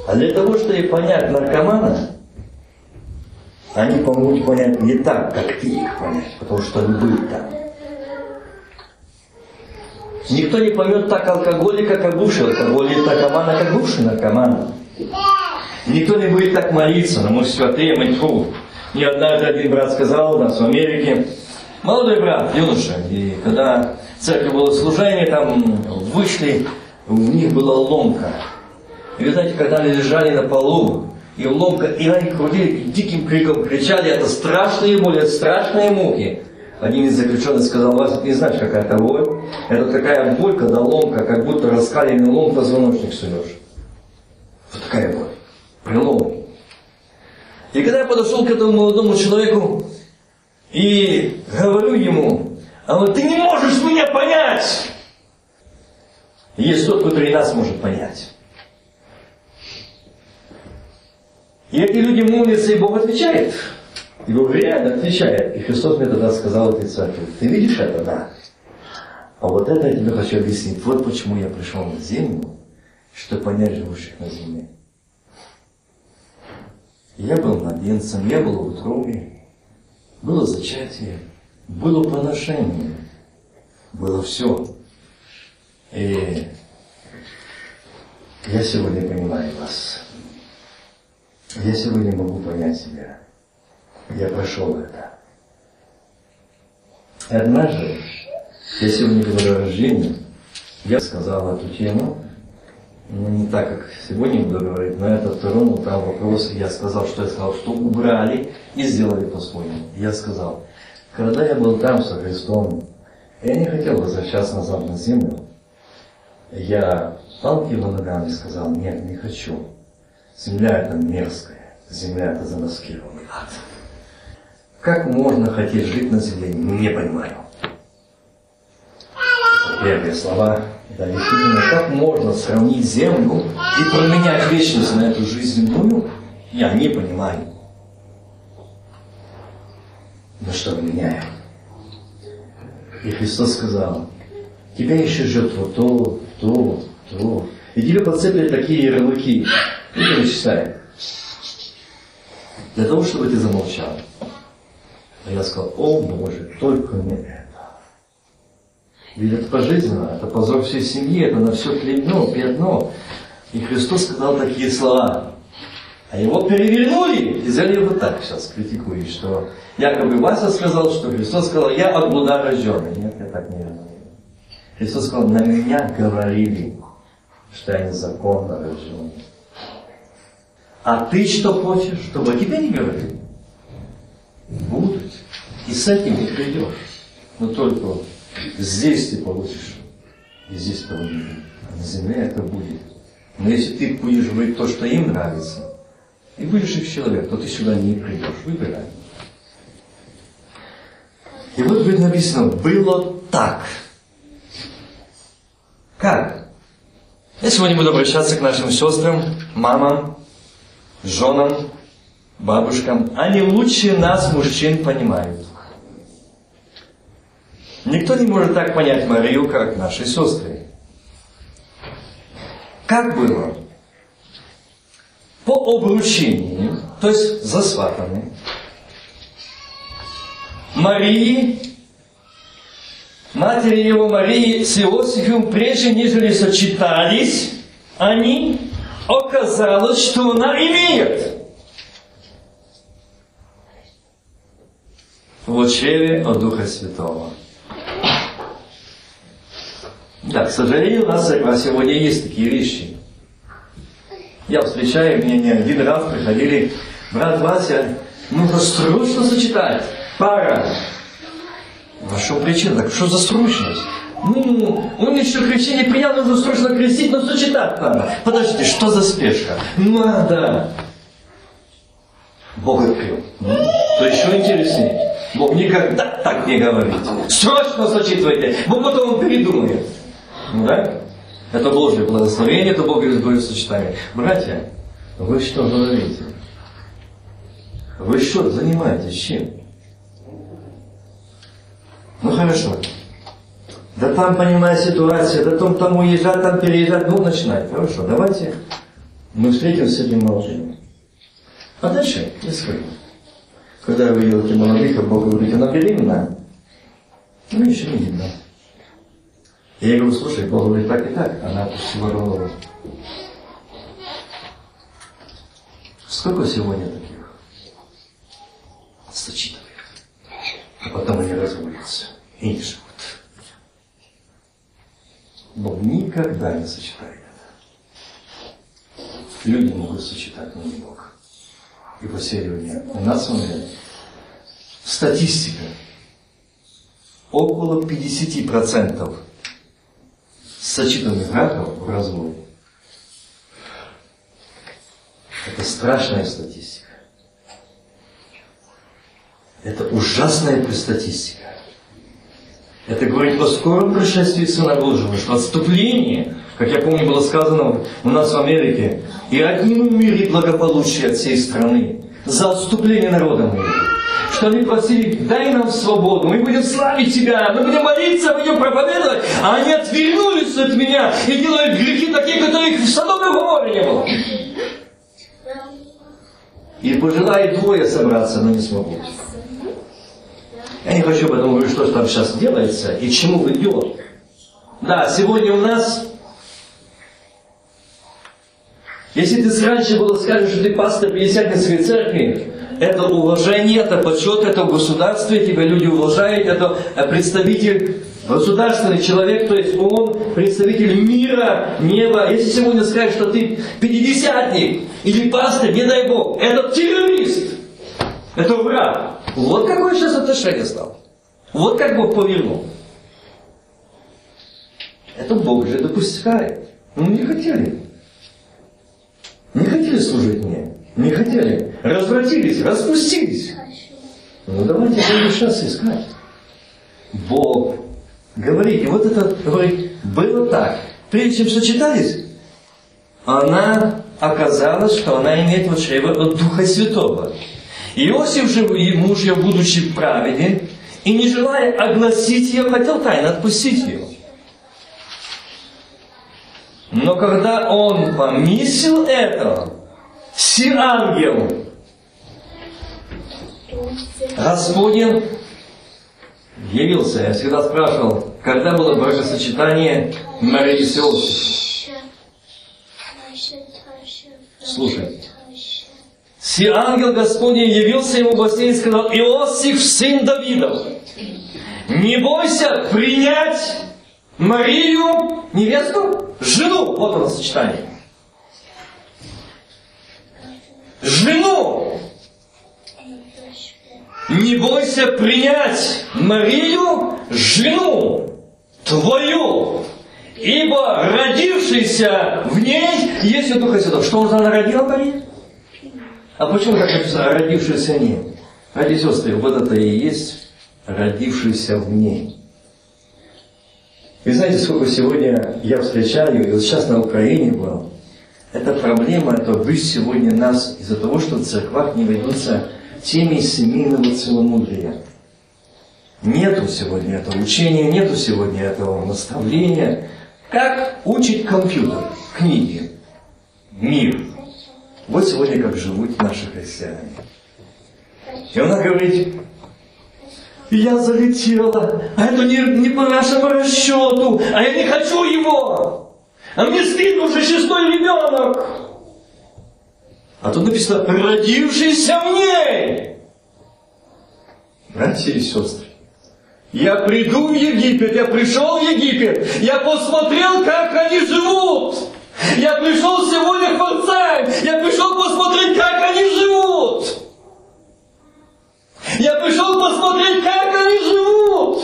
А для того, чтобы понять наркомана, они помогут понять не так, как ты их понять, потому что он был там. Никто не поймет так алкоголика, как бывший алкоголик, наркомана, как бывший наркоман. Никто не будет так молиться, но мы святые, мы тьфу. Мне однажды один брат сказал у нас в Америке, молодой брат, юноша, и когда в церкви было служение, там вышли, в них была ломка. И вы знаете, когда они лежали на полу, и ломка, и они крутили, диким криком кричали, это страшные боли, это страшные муки. Один из заключенных сказал, вас не знаешь, какая это боль? Это такая боль, когда ломка, как будто раскаленный лом позвоночник суешь. Вот такая боль. Прилом. И когда я подошел к этому молодому человеку и говорю ему, А вот ты не можешь меня понять. Есть тот, который нас может понять. И эти люди молятся, и Бог отвечает. И реально отвечает. И Христос мне тогда сказал этой церкви, ты видишь это, да? А вот это я тебе хочу объяснить. Вот почему я пришел на землю, чтобы понять живущих на земле. Я был младенцем, я был в утробе, было зачатие, было поношение, было все. И я сегодня понимаю вас. Я сегодня могу понять себя. Я прошел это. И однажды, я сегодня говорю о рождении, я сказал эту тему, ну, не так, как сегодня буду говорить, но это второму там вопрос, я сказал, что я сказал, что убрали и сделали по-своему. Я сказал, когда я был там со Христом, я не хотел возвращаться назад на землю, я палки его ногами сказал, нет, не хочу. Земля это мерзкая, земля это замаскированный ад. Как можно хотеть жить на земле, не понимаю. Первые слова. Да, действительно, как можно сравнить землю и променять вечность на эту жизнь земную, я не понимаю. Но что мы меняем? И Христос сказал, тебя еще ждет вот то, то, то. И тебе подцепили такие ярлыки. И перечисляй. Для того, чтобы ты замолчал. А я сказал, о Боже, только не это. Ведь это пожизненно, это позор всей семьи, это на все клеймо, пятно. И Христос сказал такие слова. А его перевернули и взяли вот так сейчас, критикуют, что якобы Вася сказал, что Христос сказал, я от блуда рожденный. Нет, я так не говорю. Христос сказал, на меня говорили, что я незаконно рожденный. А ты что хочешь, чтобы тебе не говорили? Будут. И с этим ты придешь. Но только здесь ты получишь, и здесь будет. А на земле это будет. Но если ты будешь говорить то, что им нравится, и будешь их человек, то ты сюда не придешь. Выбирай. И вот будет написано, было так. Как? Я сегодня буду обращаться к нашим сестрам, мамам, женам, бабушкам. Они лучше нас, мужчин, понимают. Никто не может так понять Марию, как наши сестры. Как было? По обручению, то есть засватаны, Марии, матери его Марии с Иосифом, прежде нежели сочетались, они, оказалось, что она имеет в очеве от Духа Святого. Да, к сожалению, у нас сегодня есть такие вещи. Я встречаю, мне не один раз приходили, брат Вася, нужно срочно сочетать. Пара. А что причина? Так что за срочность? Ну, он еще крещение принял, нужно срочно крестить, но сочетать надо. Подождите, что за спешка? Надо. Бог открыл. То еще интереснее. Бог никогда так не говорит. Срочно сочетывайте, Бог потом передумает. Ну да? Это Божье благословение, это Божье сочетание. Братья, вы что говорите? Вы что занимаетесь чем? Ну хорошо. Да там, понимая ситуация, да там, там уезжать, там переезжать, ну начинать. Хорошо, давайте мы встретимся с этим молчанием. А дальше я скажу. Когда я видел эти молодых, Бог говорит, она беременна. Ну, еще не видно. Я говорю, слушай, Бог говорит так и так. Она опустила. Сколько сегодня таких? Сочетанных. А потом они разводятся и не живут. Бог никогда не сочетает это. Люди могут сочетать, но не Бог. И по сегодня у нас с вами статистика. Около 50% сочетанных браков в разводе. Это страшная статистика. Это ужасная статистика. Это говорит о скором пришествии Сына Божьего, что отступление, как я помню, было сказано у нас в Америке, и отниму мир и благополучие от всей страны за отступление народа моего. Что они просили, дай нам свободу, мы будем славить Тебя, мы будем молиться, будем проповедовать, а они отвернулись от меня и делают грехи такие, которых в Содоме Гоморе не было. И пожелает двое собраться, но не смогут. Я не хочу об этом говорить, что там сейчас делается и чему ведет. Да, сегодня у нас, если ты раньше было скажешь, что ты пастор Пятидесятницкой церкви, это уважение, это почет, это в государстве, тебя люди уважают, это представитель государственный человек, то есть он представитель мира, неба. Если сегодня скажешь, что ты пятидесятник или пастор, не дай Бог, это террорист, это враг. Вот какое сейчас отношение стало. Вот как Бог повернул. Это Бог же допускает. Ну не хотели. Не хотели служить мне. Не хотели. Развратились, распустились. Ну давайте будем сейчас искать. Бог говорит. И вот это говорит, было так. Прежде чем сочетались, она оказалось, что она имеет вот чрево от Духа Святого. Иосиф же, муж ее, будучи праведен, и не желая огласить ее, хотел тайно отпустить ее. Но когда он помыслил это, си ангел Господень явился. Я всегда спрашивал, когда было бракосочетание Марии с Иосифом? Слушай. Си ангел Господень явился ему во сне и сказал, Иосиф, сын Давидов, не бойся принять Марию, невесту, жену. Вот оно сочетание. Жену. Не бойся принять Марию, жену твою, ибо родившийся в ней есть Духа Святого. Что он она родила Мария? А почему так написано «родившийся в ней»? Ради сестры, вот это и есть родившийся в ней. Вы знаете, сколько сегодня я встречаю, и вот сейчас на Украине был, эта проблема, это быть сегодня нас из-за того, что в церквах не ведутся темы семейного целомудрия. Нету сегодня этого учения, нету сегодня этого наставления. Как учить компьютер, книги, мир. Вот сегодня как живут наши христиане. И она говорит, я залетела, а это не, не по нашему расчету, а я не хочу его. А мне стыдно уже шестой ребенок. А тут написано, родившийся в ней. Братья и сестры, я приду в Египет, я пришел в Египет, я посмотрел, как они живут. Я пришел сегодня в Форцайм. Я пришел посмотреть, как они живут. Я пришел посмотреть, как они живут.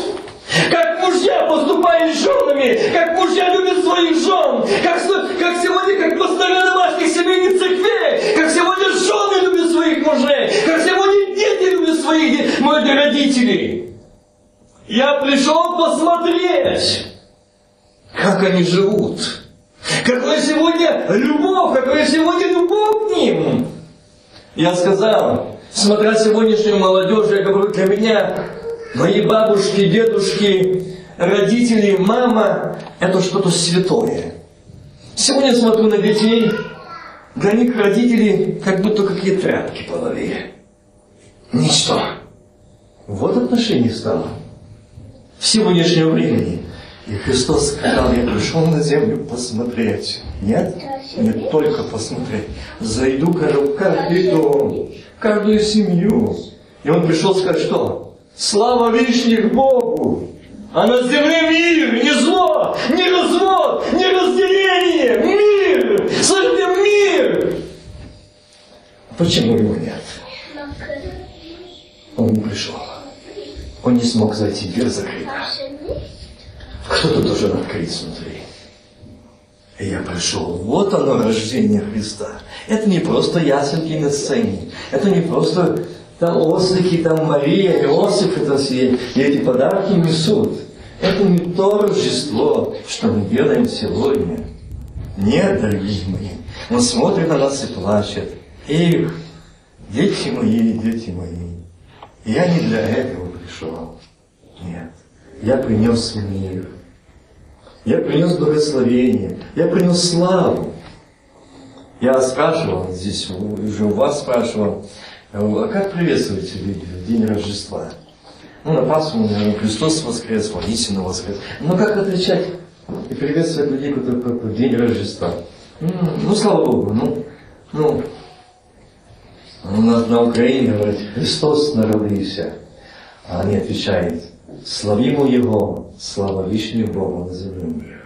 Как мужья поступают с женами, как мужья любят своих жен, как, как сегодня, как пастыря домашних семейных церквей, как сегодня жены любят своих мужей, как сегодня своих моих родителей. Я пришел посмотреть, как они живут. Какое сегодня любовь, какое сегодня любовь к ним. Я сказал, смотря сегодняшнюю молодежь, я говорю, для меня мои бабушки, дедушки, родители, мама – это что-то святое. Сегодня смотрю на детей, для них родители как будто какие тряпки половили. Ничто. Вот отношение стало в сегодняшнем времени. И Христос сказал, я пришел на землю посмотреть. Нет? Не только посмотреть. Зайду в каждый дом, каждую семью. И он пришел сказать, что? Слава вишних Богу! А на земле мир, не зло, не развод, не разделение, мир! Слышите, мир! Почему его нет? Он не пришел. Он не смог зайти, дверь закрыта. Кто-то должен открыть снутри. И я пришел. Вот оно, рождение Христа. Это не просто ясенки на сцене. Это не просто там ослики, там Мария, Иосиф, это все. И эти подарки несут. Это не то Рождество, что мы делаем сегодня. Нет, дорогие мои, Он смотрит на нас и плачет. Эх, дети мои, дети мои, я не для этого пришел. Нет, я принес мир. Я принес благословение. Я принес славу. Я спрашивал здесь, уже у вас спрашивал, а как приветствуете люди в день Рождества? Ну, на Пасху, наверное, Христос воскрес, воистину воскрес. Но как отвечать и приветствовать людей в день Рождества? Ну, слава Богу, ну, ну, у нас на Украине говорит, Христос народился. А они отвечают, славимо Его, слава вишню Богу на земле.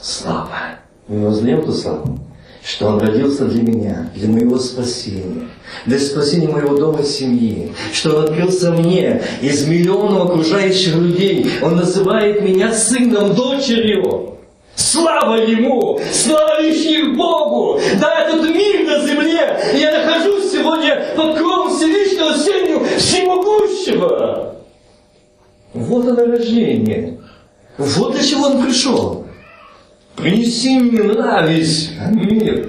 Слава. Мы воздаем ту славу, что Он родился для меня, для моего спасения, для спасения моего дома и семьи, что Он открылся мне из миллионов окружающих людей. Он называет меня сыном, дочерью. Слава Ему! Слава лишних Богу! Да, этот мир на земле! Я нахожусь сегодня под кровом Всевышнего Сенью Всемогущего! Вот оно рождение. Вот для чего он пришел. Принеси мне на весь мир.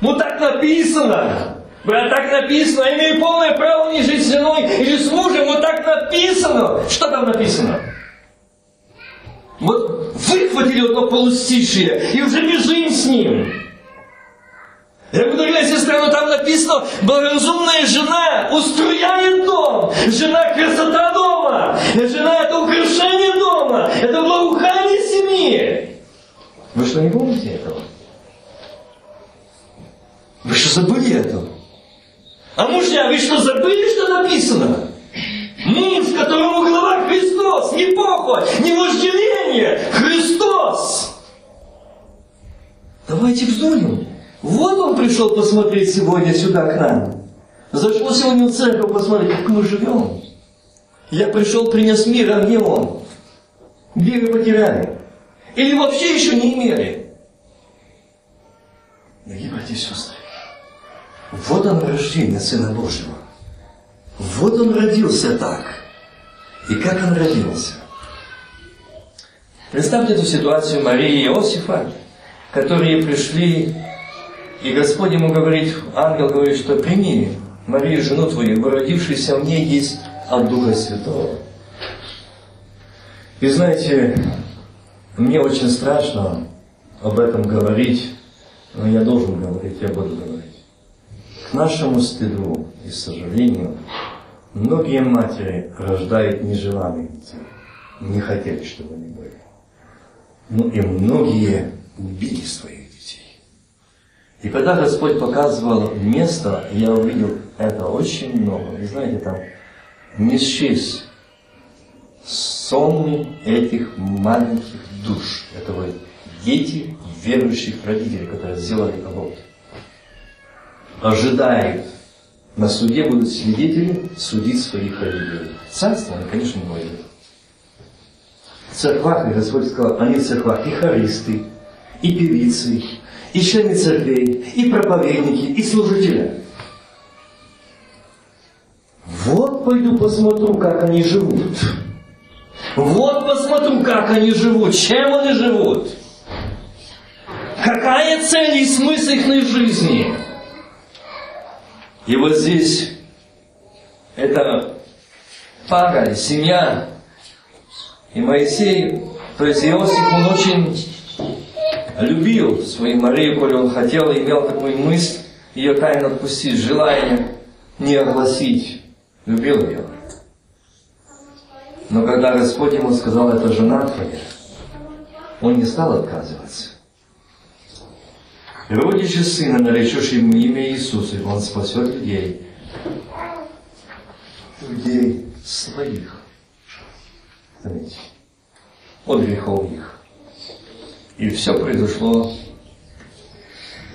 Ну так написано. Брат, так написано. Я имею полное право не жить с женой или с мужем. Вот так написано. Что там написано? Вот выхватили вот то полустишие и уже бежим с ним. Я говорю, дорогая сестра, но там написано, благоразумная жена устрояет дом. Жена красота дома. Жена это украшение дома. Это благоухание семьи. Вы что, не помните этого? Вы что, забыли это? А мужья, вы что, забыли, что написано? Муж, которому глава Христос, не похоть, не вожделение, Христос. Давайте взглянем. Вот он пришел посмотреть сегодня сюда к нам. Зашел сегодня в церковь посмотреть, как мы живем. Я пришел, принес мир, а где он? Веры потеряли. Или вообще еще не имели. Дорогие братья и сестры, вот он рождение Сына Божьего. Вот он родился так. И как он родился? Представьте эту ситуацию Марии и Иосифа, которые пришли, и Господь ему говорит, ангел говорит, что прими Марию, жену твою, родившийся в ней есть от Духа Святого. И знаете, мне очень страшно об этом говорить, но я должен говорить, я буду говорить. К нашему стыду и сожалению, многие матери рождают нежеланных детей, не хотели, чтобы они были. Ну и многие убили своих детей. И когда Господь показывал место, я увидел это очень много. Вы знаете, там не счесть сонмы этих маленьких душ. Это вот дети верующих родителей, которые сделали аборт. Ожидают на суде будут свидетели судить своих родителей. Царство они, конечно, не войдут. В церквах, и Господь сказал, они в церквах и хористы, и певицы, и члены церквей, и проповедники, и служители. Вот пойду посмотрю, как они живут. Вот посмотрю, как они живут, чем они живут. Какая цель и смысл их жизни? И вот здесь это пара, семья. И Моисей, то есть Иосиф, он очень любил свою Марию, коли он хотел, имел такую мысль, ее тайно отпустить, желание не огласить. Любил ее. Но когда Господь ему сказал, это жена твоя, он не стал отказываться. Родишь же сына, наречешь ему имя Иисуса, и он спасет людей. Людей своих. Заметьте. От грехов их. И все произошло,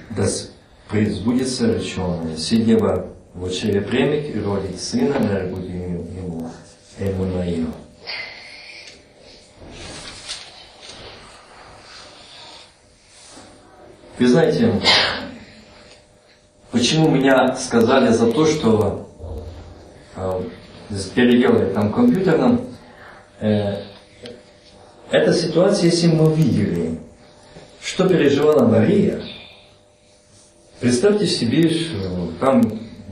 да сбудется реченное. Сидева в очере премик и родит сына, да будет ему Эммануил. Вы знаете, почему меня сказали за то, что э, переделали там компьютерном, э, эта ситуация, если мы видели, что переживала Мария, представьте себе, что там,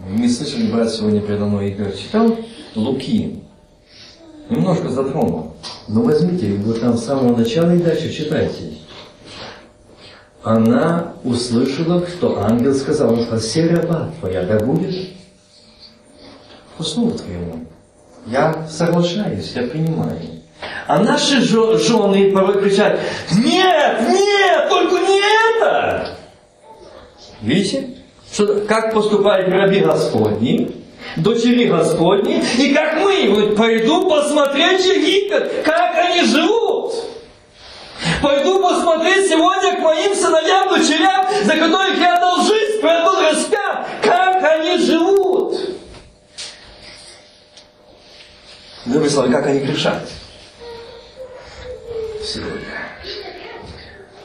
мы слышали, брат сегодня передо мной Игорь читал, Луки, немножко затронул. Но возьмите, вот там с самого начала и дальше читайте. Она услышала, что ангел сказал, он сказал, «Серия твоя да будет по слову твоему». Я соглашаюсь, я принимаю. А наши жены порой кричат, нет, нет, только не это. Видите, что, как поступают раби Господни, дочери Господни, и как мы, вот, пойду посмотреть Египет, как они живут. Пойду посмотреть сегодня к моим сыновьям, дочерям, за которых я отдал жизнь, провел распят, как они живут. Другими словами, как они грешат сегодня.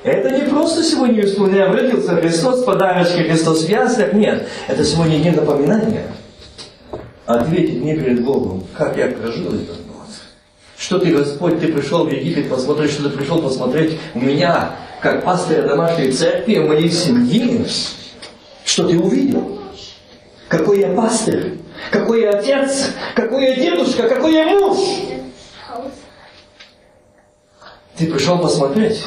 Это не просто сегодня исполняем, родился Христос, подарочки Христос в яслях. Нет, это сегодня не напоминание. Ответить мне перед Богом, как я прожил год. Что ты, Господь, ты пришел в Египет посмотреть, что ты пришел посмотреть у меня, как пастыря домашней церкви, в моей семье. Что ты увидел? Какой я пастырь? Какой я отец? Какой я дедушка? Какой я муж? Ты пришел посмотреть.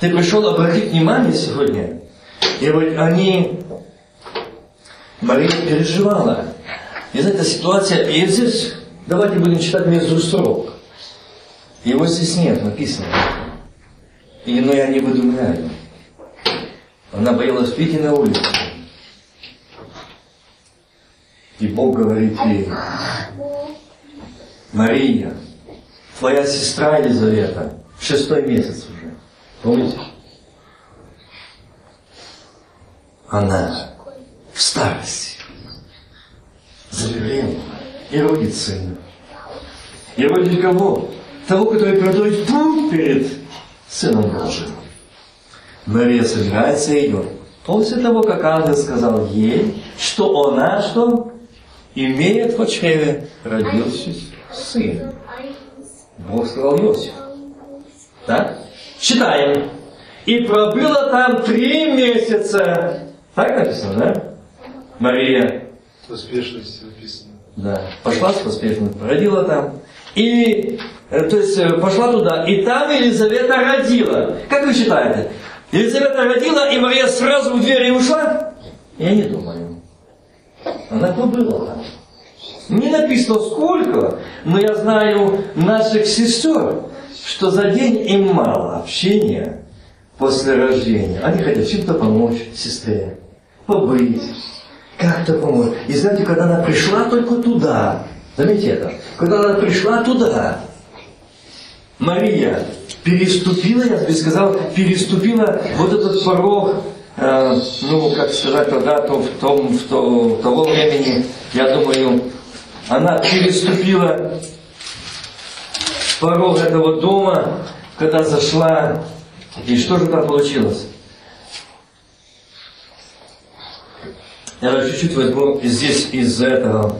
Ты пришел обратить внимание сегодня. И вот они, Мария переживала. И эта ситуация, и здесь, давайте будем читать между строк. Его здесь нет написано. И, но я не выдумляю. Она боялась выйти на улицу. И Бог говорит ей, Мария, твоя сестра Елизавета, шестой месяц уже. Помните? Она в старости забеременела и родит сына. И родит кого? Того, который приготовит путь перед Сыном Божьим. Мария собирается и идет. После того, как ангел сказал ей, что она что? Имеет в чреве родился сын. Бог сказал Иосиф. Так? Читаем. И пробыла там три месяца. Так написано, да? Мария. Поспешность написано. Да. Пошла с поспешностью, родила там. И, э, то есть, э, пошла туда. И там Елизавета родила. Как вы считаете? Елизавета родила, и Мария сразу в двери ушла? Я не думаю. Она побыла там. Не написано сколько, но я знаю наших сестер, что за день им мало общения после рождения. Они хотят чем-то помочь сестре, побыть, как-то помочь. И знаете, когда она пришла только туда, заметьте это, когда она пришла туда, Мария переступила, я бы сказал, переступила вот этот порог, э, ну, как сказать, тогда, то, в, том, в, то, в того времени, я думаю, она переступила порог этого дома, когда зашла, и что же там получилось? Я чуть-чуть возьму здесь из этого.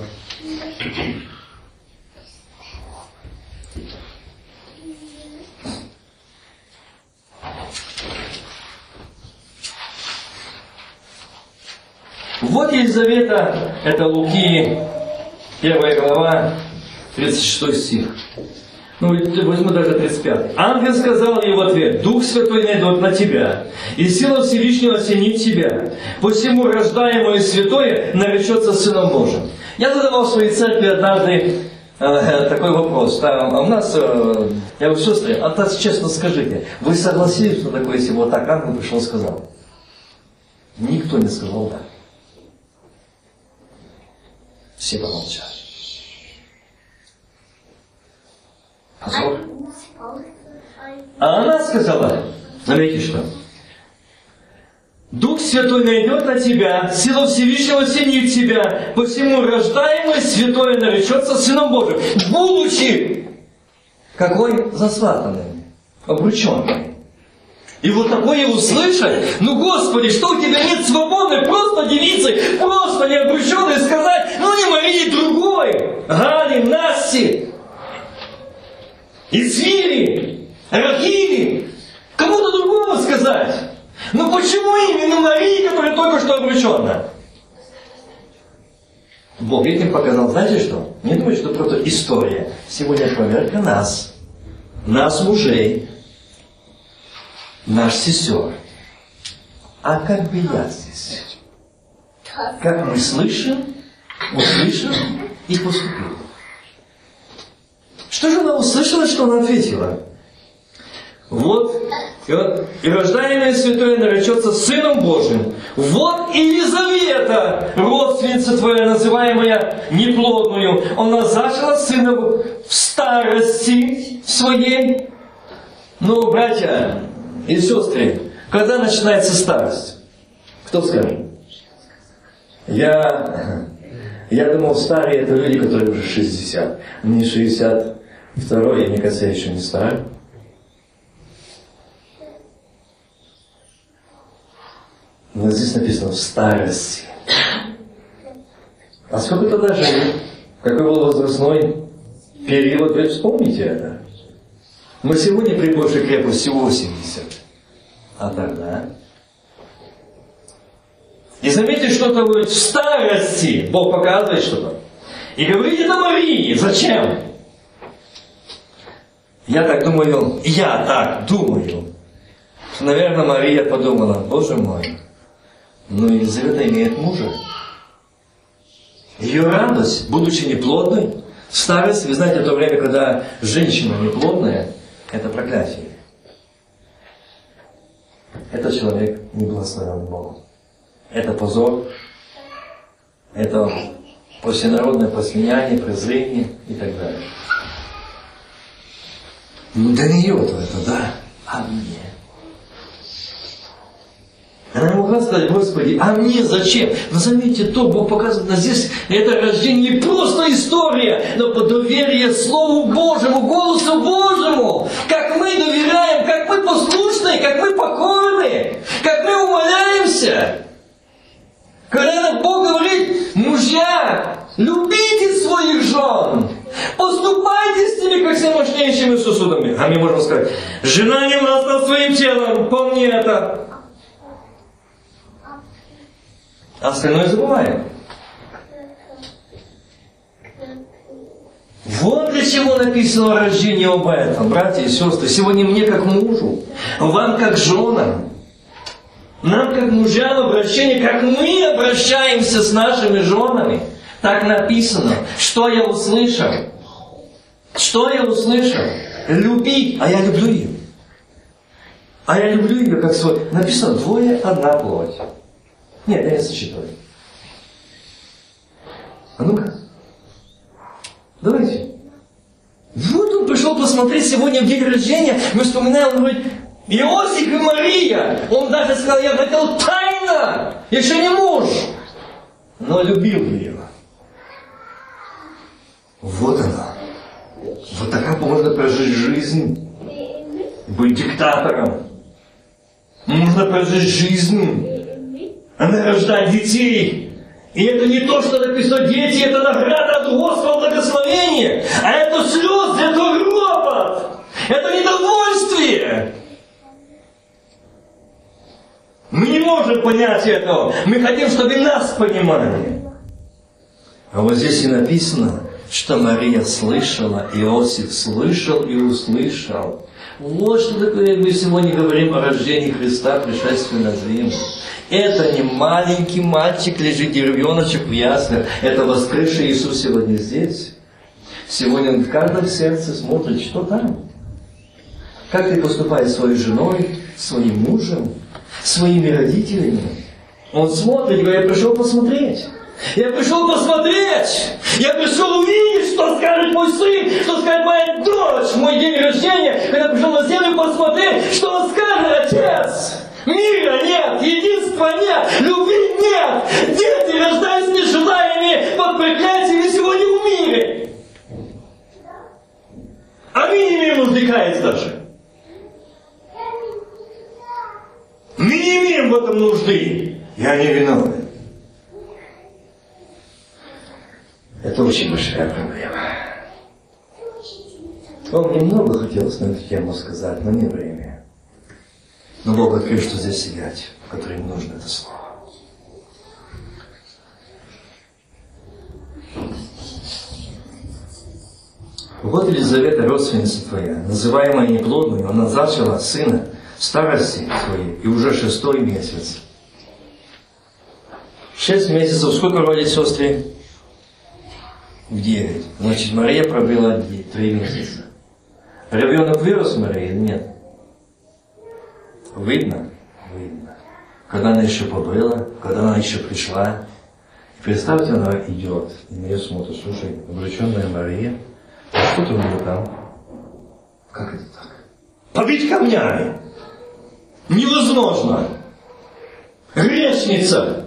Вот Елизавета, это Луки, первая глава, 36 стих. Ну, возьму даже 35. Ангел сказал ей в ответ, Дух Святой найдет на тебя, и сила Всевышнего осенит тебя. Посему рождаемое святое наречется Сыном Божьим. Я задавал в своей церкви однажды э, такой вопрос. Там, а у нас, э, я говорю, сестры, а так честно скажите, вы согласились, что такое, если вот так ангел пришел и сказал? Никто не сказал да. Все помолчали. Позор. А она сказала, заметьте что, Дух Святой найдет на тебя, сила Всевышнего синит тебя, посему рождаемый святое наречется Сыном Божьим, будучи какой засватанный, обрученный. И вот такое услышать, ну Господи, что у тебя нет свободной просто девицы, просто не обрученной сказать, ну не Марии другой, Гали, Насти, Извили, Рахили, кому-то другому сказать. Но почему именно Марии, которая только что обречена? Бог этим показал, знаете что? Не думайте, что просто история. Сегодня проверка нас, нас мужей, наш сестер. А как бы я здесь? Как мы слышим, услышим и поступим. Что же она услышала, что она ответила? Вот, и, вот, и рождаемое святое наречется Сыном Божьим. Вот и Елизавета, родственница твоя, называемая неплодную, она зачала сына в старости своей. Ну, братья и сестры, когда начинается старость? Кто скажет? Я, я думал, старые это люди, которые уже 60. Мне 62, я, мне кажется, я еще не старый. Но здесь написано в старости. А сколько тогда жили? Какой был возрастной период? Вы вспомните это. Мы сегодня при большей крепости 80. А тогда? И заметьте, что-то будет в старости. Бог показывает что-то. И говорит это Марии. Зачем? Я так думаю, я так думаю. Наверное, Мария подумала, Боже мой, но Елизавета имеет мужа. Ее радость, будучи неплодной, старость, вы знаете, в то время, когда женщина неплодная, это проклятие. Этот человек не благословен Богом. Это позор, это всенародное посмеяние, презрение и так далее. Ну, для нее-то это, да, а мне? Она могла сказать, Господи, а мне зачем? Но заметьте то, Бог показывает нас здесь, это рождение не просто история, но по доверие Слову Божьему, голосу Божьему. Как мы доверяем, как мы послушны, как мы покорны, как мы умоляемся. Когда Бог говорит, мужья, любите своих жен, поступайте с ними, как с мощнейшими сосудами. А мы можем сказать, жена не властна своим телом, помни это. А остальное забываем. Вот для чего написано рождение об этом, братья и сестры. Сегодня мне как мужу, вам как женам, нам как мужьям обращение, как мы обращаемся с нашими женами. Так написано. Что я услышал? Что я услышал? Любить, а я люблю ее. А я люблю ее как свой. Написано двое, одна плоть. Нет, я не. А ну-ка. Давайте. Вот он пришел посмотреть сегодня в день рождения. Мы вспоминаем, он говорит, Иосиф и Мария. Он даже сказал, я хотел тайно, еще не муж. Но любил ее. Вот она. Вот так можно прожить жизнь. Быть диктатором. Можно прожить жизнь она рождает детей. И это не то, что написано дети, это награда от Господа благословения, а это слезы, это ропот, это недовольствие. Мы не можем понять этого. Мы хотим, чтобы нас понимали. А вот здесь и написано, что Мария слышала, Иосиф слышал и услышал. Вот что такое мы сегодня говорим о рождении Христа, пришествии на землю. Это не маленький мальчик лежит, деревеночек в яслях. Это воскресший Иисус сегодня здесь. Сегодня он в каждом сердце смотрит, что там. Как ты поступаешь своей женой, своим мужем, своими родителями. Он смотрит говорит, я пришел посмотреть. Я пришел посмотреть. Я пришел увидеть, что скажет мой сын, что скажет моя дочь, мой день рождения. Когда пришел на землю посмотреть, что скажет отец. Мира нет, единства нет, любви нет. Дети рождаются нежелаемыми под проклятиями сегодня в мире. А мы не имеем каяться даже. Мы не имеем в этом нужды. Я не виновен. Это очень большая проблема. Вам мне много хотелось на эту тему сказать, но не время. Но Бог открыл, что здесь сидят, которым нужно это слово. Вот Елизавета, родственница твоя, называемая неплодной, она зачала сына в старости своей, и уже шестой месяц. Шесть месяцев, сколько родит сестры? В девять. Значит, Мария пробила три месяца. Ребенок вырос Мария нет? Видно? Видно. Когда она еще побыла, когда она еще пришла. Представьте, она идет, и на нее смотрит, слушай, обреченная Мария, а что ты у нее там? Как это так? Побить камнями! Невозможно! Грешница!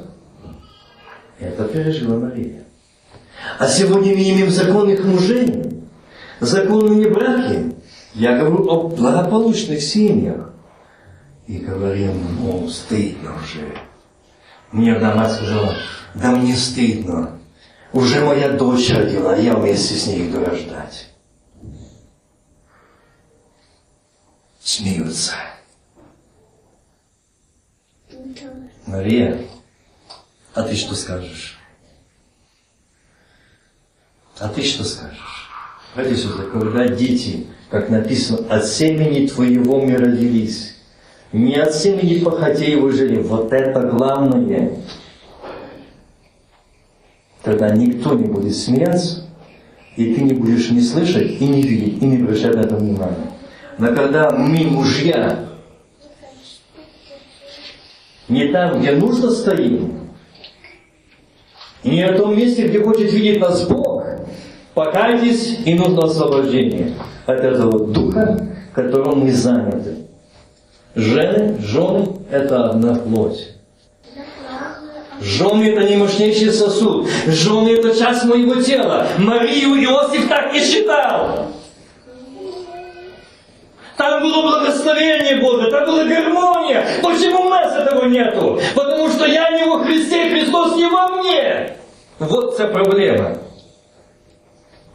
Это пережила Мария. А сегодня мы имеем законных мужей, законные браки. Я говорю о благополучных семьях. И говорим, ну, стыдно уже. Мне одна мать сказала, да мне стыдно. Уже моя дочь родила, я вместе с ней иду рождать. Смеются. Мария, а ты что скажешь? А ты что скажешь? Смотри сюда, когда дети, как написано, от семени твоего мы родились, не от семени похотей выжили, вот это главное. Тогда никто не будет смеяться, и ты не будешь не слышать, и не видеть, и не обращать на это внимания. Но когда мы, мужья, не там, где нужно стоим, не в том месте, где хочет видеть нас Бог, покайтесь, и нужно освобождение от этого духа, которым мы заняты. Жены, жены – это одна плоть. Жены – это не мощнейший сосуд. Жены – это часть моего тела. Марию Иосиф так не считал. Там было благословение Бога, там была гармония. Почему у нас этого нету? Потому что я не во Христе, Христос не во мне. Вот вся проблема.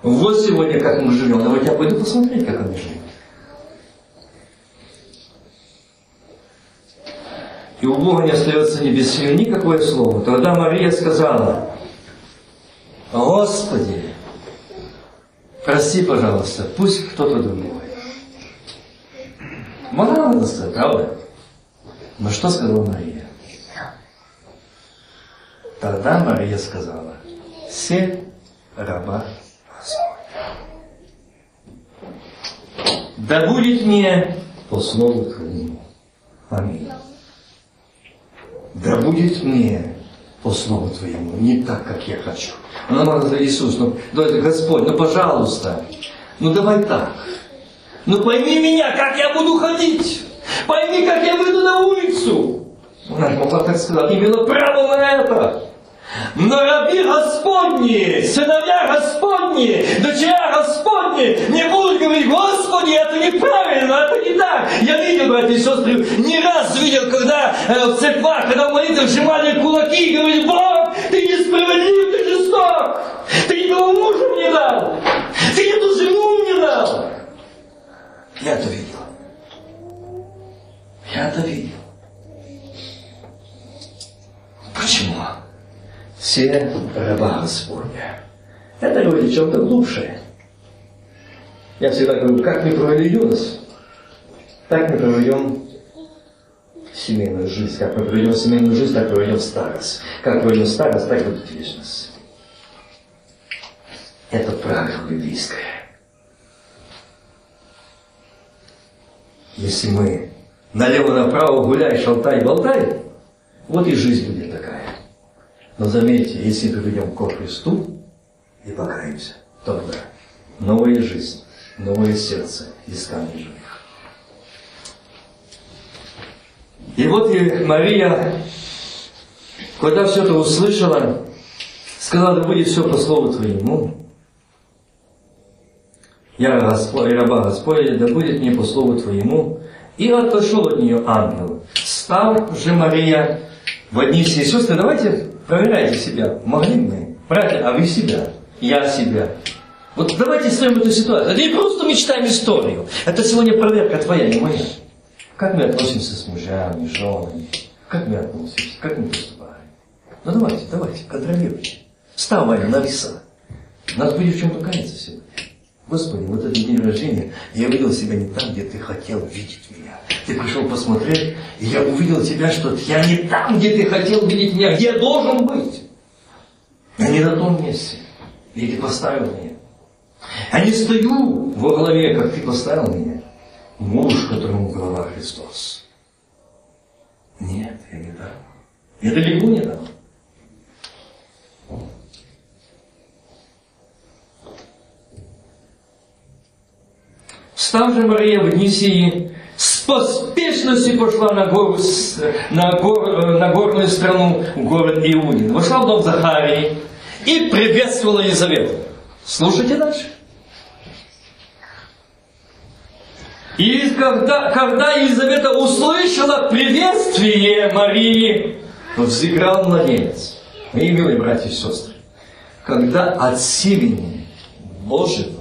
Вот сегодня как мы живем. Давайте я пойду посмотреть, как они живут. И у Бога не остается ни без сил никакое слово. Тогда Мария сказала, Господи, прости, пожалуйста, пусть кто-то другой. Могла она сказать, правда? Но что сказала Мария? Тогда Мария сказала, все раба Да будет мне по слову Твоему. Аминь. Да будет мне по слову Твоему, не так, как я хочу. Может сказать, Иисус, ну, давай, Господь, ну, пожалуйста, ну, давай так. Ну, пойми меня, как я буду ходить. Пойми, как я выйду на улицу. Она могла так сказать, имела право на это. Но раби Господни, сыновья Господни, дочеря Господни не будут говорить, Господи, это неправильно, это не так. Я видел, братья и сестры, не раз видел, когда э, в церквах, когда в молитвах сжимали кулаки и говорили, Бог, ты несправедлив, ты жесток, ты никого мужа не дал, ты эту жену не дал. Я это видел. Я это видел. Почему? Все раба Господня. Это говорит о чем-то глубже. Я всегда говорю, как мы провели юность, так мы проведем семейную жизнь. Как мы проведем семейную жизнь, так проведем старость. Как проведем старость, так будет вечность. Это правило библейское. Если мы налево-направо гуляй, шалтай, болтай, вот и жизнь будет такая. Но заметьте, если приведем ко Христу и покаемся, тогда новая жизнь, новое сердце, искание живых. И вот и Мария, когда все это услышала, сказала, да будет все по слову Твоему. Я Господь, раба Господня, да будет мне по слову Твоему. И отошел от нее ангел. Стал же Мария в одни все сестры. Давайте Проверяйте себя. Могли мы? Братья, а вы себя? Я себя. Вот давайте ставим эту ситуацию. Это не просто мечтаем историю. Это сегодня проверка твоя, не моя. Как мы относимся с мужьями, женами? Как мы относимся? Как мы поступаем? Ну давайте, давайте, контролируйте. Вставай на веса. Надо будет в чем-то сегодня. Господи, вот этот день рождения, я увидел себя не там, где ты хотел видеть меня. Ты пришел посмотреть, и я увидел тебя, что я не там, где ты хотел видеть меня, где я должен быть. Я не на том месте, где ты поставил меня. Я не стою во главе, как ты поставил меня. Муж, которому голова Христос. Нет, я не дам. Я далеко не дам. Встав же Мария в Нисии, с поспешностью пошла на, гору, на, гор, на горную страну, в город Иудин. Вошла в дом Захарии и приветствовала Елизавету. Слушайте дальше. И когда, когда Елизавета услышала приветствие Марии, взыграл младенец. Мои милые братья и сестры, когда от семени Божьего,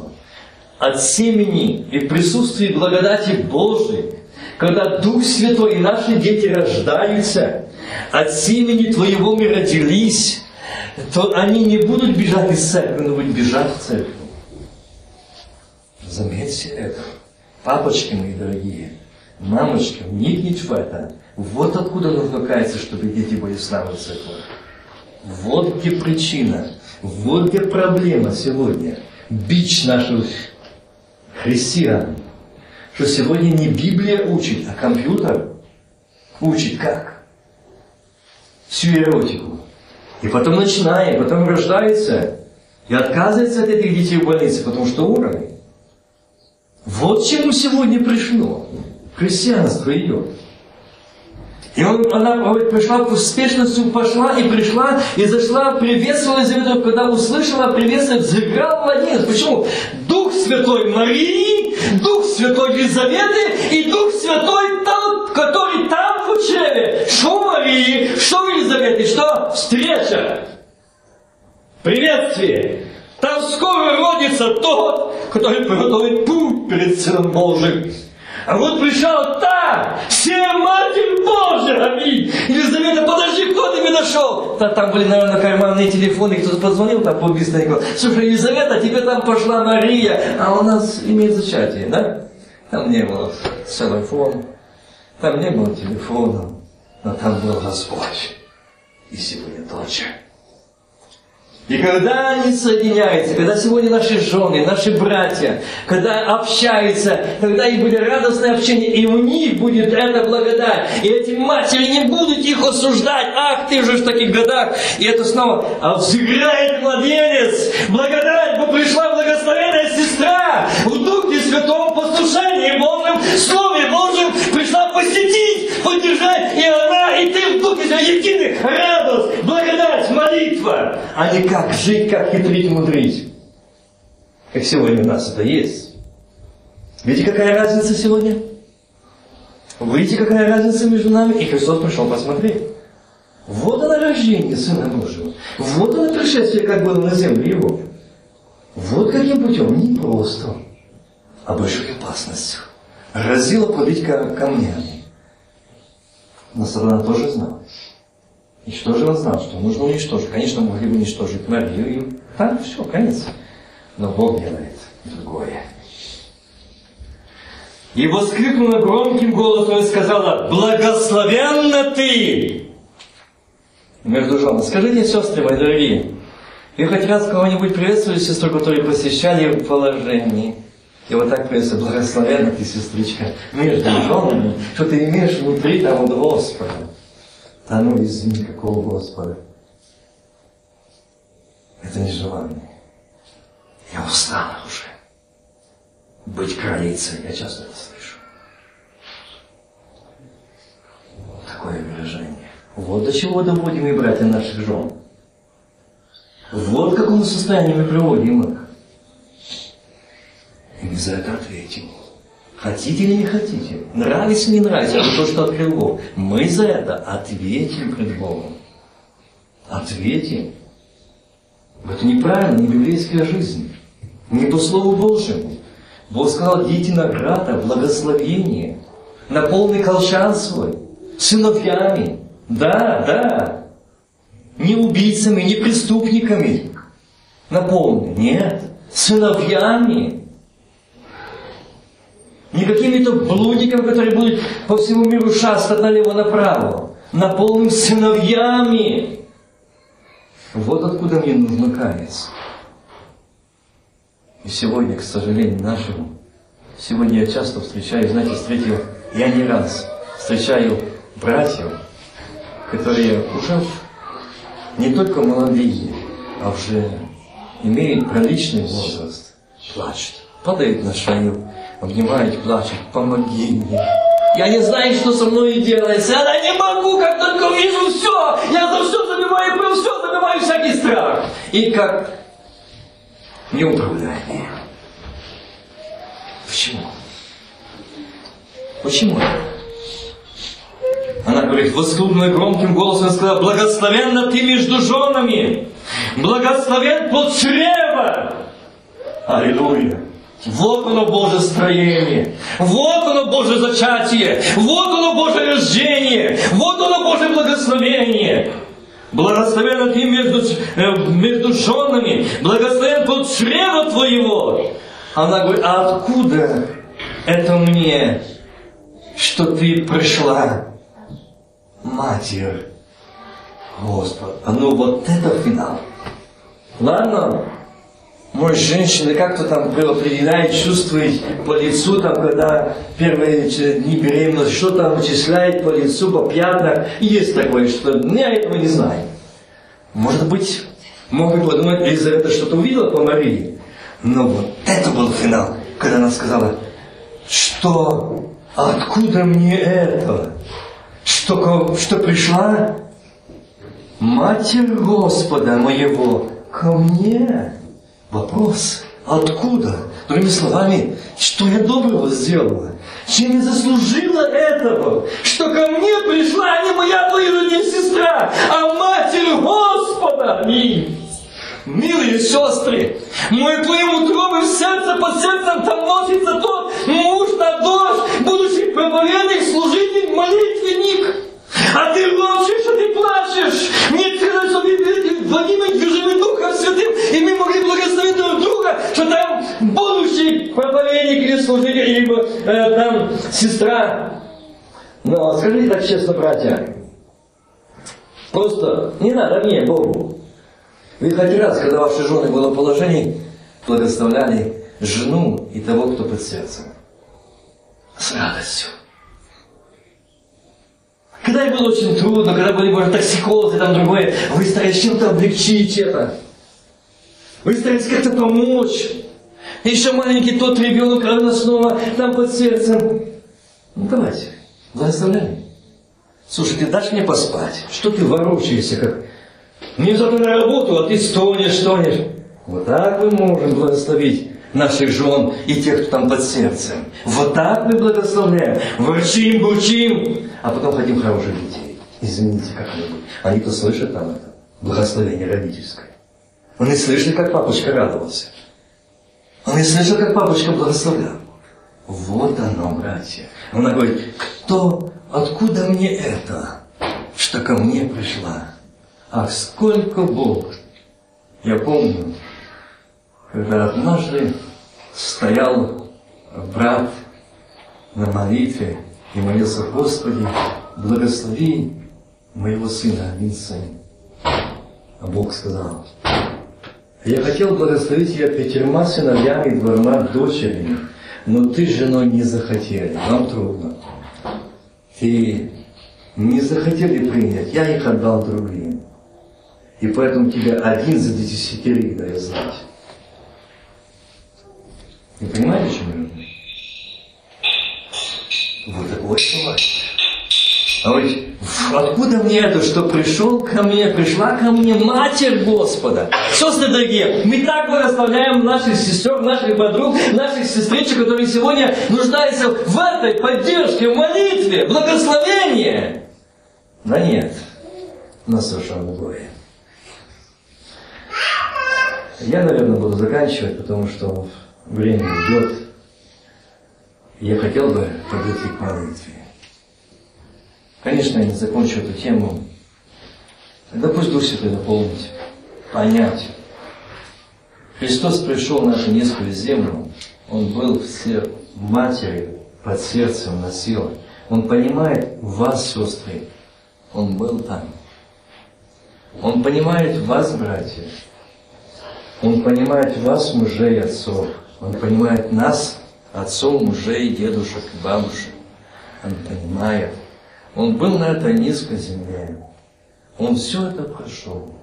от семени и присутствия благодати Божией, когда Дух Святой и наши дети рождаются, от семени Твоего мы родились, то они не будут бежать из церкви, но будут бежать в церковь. Заметьте это. Папочки мои дорогие, мамочки, вникните в это. Вот откуда нужно каяться, чтобы дети были славы церкви. Вот где причина, вот где проблема сегодня. Бич наших христиан. Что сегодня не Библия учит, а компьютер учит как? Всю эротику. И потом начинает, потом рождается. И отказывается от этих детей в больнице, потому что уровень. Вот чему сегодня пришло. Христианство идет. И он, она пришла в успешностью, пошла и пришла, и зашла, приветствовала Елизавету, когда услышала приветствие, взыграл младенец. Почему? Святой Марии, Дух Святой Елизаветы и Дух Святой тот, который там учебе. Что Марии, что Елизаветы, что встреча. Приветствие. Там скоро родится тот, который приготовит путь перед Сыном Божьим. А вот пришел та, все Матерь Божия, аминь. Елизавета, подожди, кто ты нашел? Да там были, наверное, карманные телефоны, кто-то позвонил там по быстренько. Слушай, Елизавета, тебе там пошла Мария, а у нас имеет зачатие, да? Там не было телефона, там не было телефона, но там был Господь. И сегодня тоже. И когда они соединяются, когда сегодня наши жены, наши братья, когда общаются, тогда и были радостные общения, и у них будет эта благодать. И эти матери не будут их осуждать. Ах, ты же в таких годах. И это снова, а взыграет младенец. Благодать, пришла благословенная сестра в Духе Святом послушании Божьем, Слове Божьем пришла посетить, поддержать, и она, и ты в Духе Святом, радость, молитва, а не как жить, как хитрить, мудрить. Как сегодня у нас это есть. Видите, какая разница сегодня? Видите, какая разница между нами? И Христос пришел посмотреть. Вот оно рождение Сына Божьего. Вот оно пришествие, как было на землю Его. Вот каким путем. Не просто, а большой опасностью. Разило побить камнями. Но сатана тоже знал. И что же он знал, что нужно уничтожить? Конечно, могли бы уничтожить Марию. Там все, конец. Но Бог делает другое. И воскликнула громким голосом и сказала, благословенна ты! Между женами. Скажите, сестры мои дорогие, вы хоть раз кого-нибудь приветствовали сестру, которую посещали в положении? И вот так приветствую, благословенна ты, сестричка, между женами, что ты имеешь внутри там от Да ну извини, какого Господа. Это не желание. Я устала уже. Быть королицей. Я часто это слышу. Такое выражение. Вот до чего доводим и братья наших жен. Вот к какому состоянию мы приводим их. И мы за это ответим. Хотите или не хотите, нравится или не нравится, это то, что открыл Бог. Мы за это ответим пред Богом. Ответим. Это неправильно, не библейская жизнь. Не по Слову Божьему. Бог сказал, идите награда, благословение, наполни колчан свой, сыновьями. Да, да. Не убийцами, не преступниками. Наполни. Нет. Сыновьями. Не какими-то блудниками, которые будут по всему миру шастать налево-направо. Наполним сыновьями. Вот откуда мне нужно каяться. И сегодня, к сожалению нашему, сегодня я часто встречаю, знаете, встретил, я не раз встречаю братьев, которые уже не только молодые, а уже имеют приличный возраст, плачут, падают на шею, обнимают, плачут, помоги мне. Я не знаю, что со мной делается. Я не могу, как только вижу все. Я за все забиваю, про все забиваю всякий страх. И как неуправляемые. Почему? Почему? Она говорит, воскликнула громким голосом сказала, благословенна ты между женами, благословен плод чрева. Аллилуйя. Вот оно Божье строение, вот оно Божье зачатие, вот оно Божье рождение, вот оно Божье благословение. Благословен ты между, э, между женами, благословен плод чрева твоего. Она говорит, а откуда это мне, что ты пришла, Матерь Господа? А ну вот это финал. Ладно, может, женщины как-то там определяет, чувствует по лицу, там, когда первые дни беременности, что там вычисляет по лицу, по пятнах. Есть такое, что я этого не знаю. Может быть, могут подумать, Елизавета что-то увидела по Марии. Но вот это был финал, когда она сказала, что откуда мне это? Что, что пришла Матерь Господа моего ко мне? Вопрос, откуда? Другими словами, что я доброго сделала? Чем я заслужила этого? Что ко мне пришла не моя двоюродная сестра, а Матерь Господа. Милые сестры, мой твоим утробы в сердце под сердцем там носится тот муж на дождь, будущий проповедник, служитель, молитвенник. А ты молчишь, а ты плачешь. Мне сказать, что Владимир живым Духом Святым, и мы могли благословить друг друга, что там будущий проповедник или служитель, или э, там сестра. Но скажите так честно, братья, просто не надо мне, Богу. Вы хоть раз, когда ваши жены было положении, благословляли жену и того, кто под сердцем. С радостью. Когда им было очень трудно, когда были, может, токсикозы, там другое, вы старались чем-то облегчить это. Вы старались как-то помочь. Еще маленький тот ребенок, снова там под сердцем. Ну давайте, благословляй. Слушай, ты дашь мне поспать? Что ты ворочаешься, как... Мне завтра на работу, а ты стонешь, стонешь. Вот так мы можем благословить наших жен и тех, кто там под сердцем. Вот так мы благословляем. Ворчим, бурчим, а потом хотим хороших детей. Извините, как-нибудь. Они-то слышат там это благословение родительское. Они слышали, как папочка радовался. Они слышали, как папочка благословлял. Вот оно, братья. Она говорит, кто, откуда мне это, что ко мне пришла? Ах, сколько Бог! Я помню, когда однажды стоял брат на молитве и молился, Господи, благослови моего сына Винсента. А Бог сказал, я хотел благословить тебя пятерма сыновьями и двумя дочерями, но ты с женой не захотели, вам трудно. И не захотели принять, я их отдал другим. И поэтому тебе один за десятерых даю знать. Вы понимаете, о чем я Вот такое бывает. А говорит, откуда мне это, что пришел ко мне, пришла ко мне Матерь Господа? Сестры дорогие, мы так благословляем наших сестер, наших подруг, наших сестричек, которые сегодня нуждаются в этой поддержке, в молитве, благословении. Да нет, у нас совершенно другое. Я, наверное, буду заканчивать, потому что время идет. Я хотел бы подойти к молитве. Конечно, я не закончу эту тему. Тогда пусть Дух Святой наполнить, понять. Христос пришел на эту низкую землю. Он был все матери под сердцем носил. Он понимает вас, сестры. Он был там. Он понимает вас, братья. Он понимает вас, мужей и отцов. Он понимает нас, отцов, мужей, дедушек бабушек. Он понимает. Он был на этой низкой земле. Он все это прошел.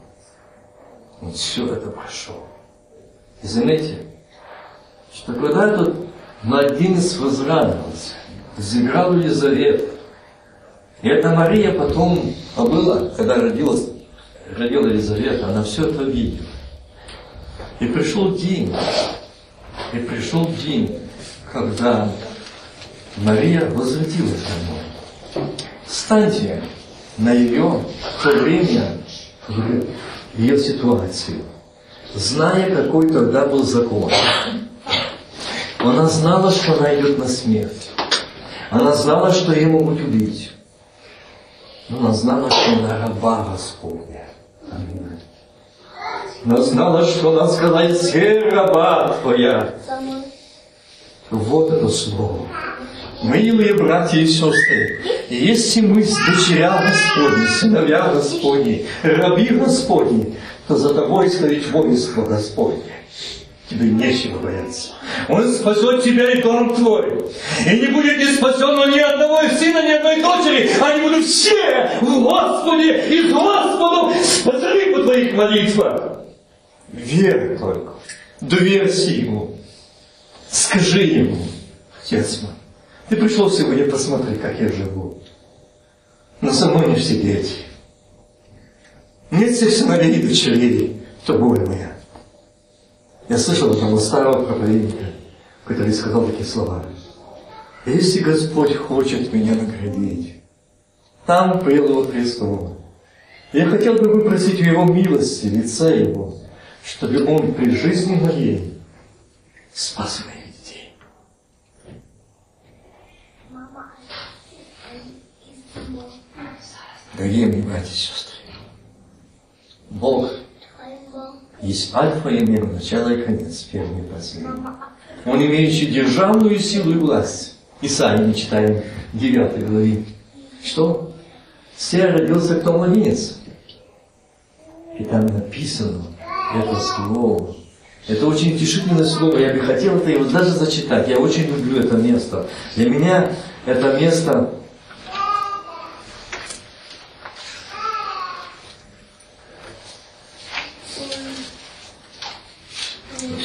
Он все это прошел. И заметьте, что когда этот младенец возрадовался, взыграл Елизавет, и эта Мария потом побыла, когда родилась, родила Елизавета, она все это видела. И пришел день, и пришел день, когда Мария возвратилась домой. Станьте на ее в то время, ее ситуацию, зная, какой тогда был закон. Она знала, что она идет на смерть. Она знала, что ее могут убить. Но она знала, что она раба Господня. Аминь. Она знала, что она сказать, «Се раба Твоя». Вот это слово. Милые братья и сестры, если мы с дочеря Господни, сыновья Господни, раби Господни, то за тобой стоит воинство Господне. Тебе нечего бояться. Он спасет тебя и дом твой. И не будет не спасено ни одного сына, ни одной дочери. Они будут все в Господе и с Господом спасены по твоих молитвах. Верь только. Доверься Ему. Скажи Ему, Отец мой, ты пришел сегодня посмотри, как я живу. Но со мной не все дети. Нет всех сыновей и дочерей, то боль моя. Я слышал одного старого проповедника, который сказал такие слова. Если Господь хочет меня наградить, там прел его Христова. Я хотел бы выпросить у Его милости, лица Его, чтобы Он при жизни моей спас моих детей. Дорогие мои братья и сестры, Бог есть альфа и омега, начало и конец, первый и последний. Он имеющий державную силу и власть. Исаия, мы читаем в 9 главе. Что? Все родился кто младенец. И там написано это слово. Это очень утешительное слово. Я бы хотел это его даже зачитать. Я очень люблю это место. Для меня это место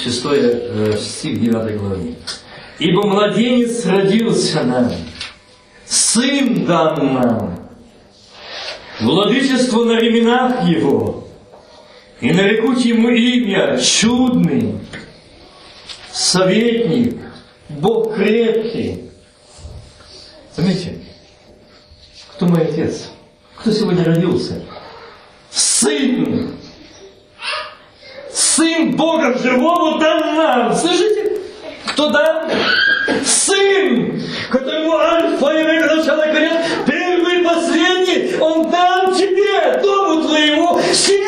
шестой э, стих 9 главы. Ибо младенец родился нам, сын дан нам, владычество на ременах его, и нарекут ему имя чудный, советник, Бог крепкий. Заметьте, кто мой отец? Кто сегодня родился? Сын Сын Бога живого дан нам. Слышите? Кто дан? Сын, которому альфа и омега, начало конец, первый и последний, он дан тебе, дому твоему, семье.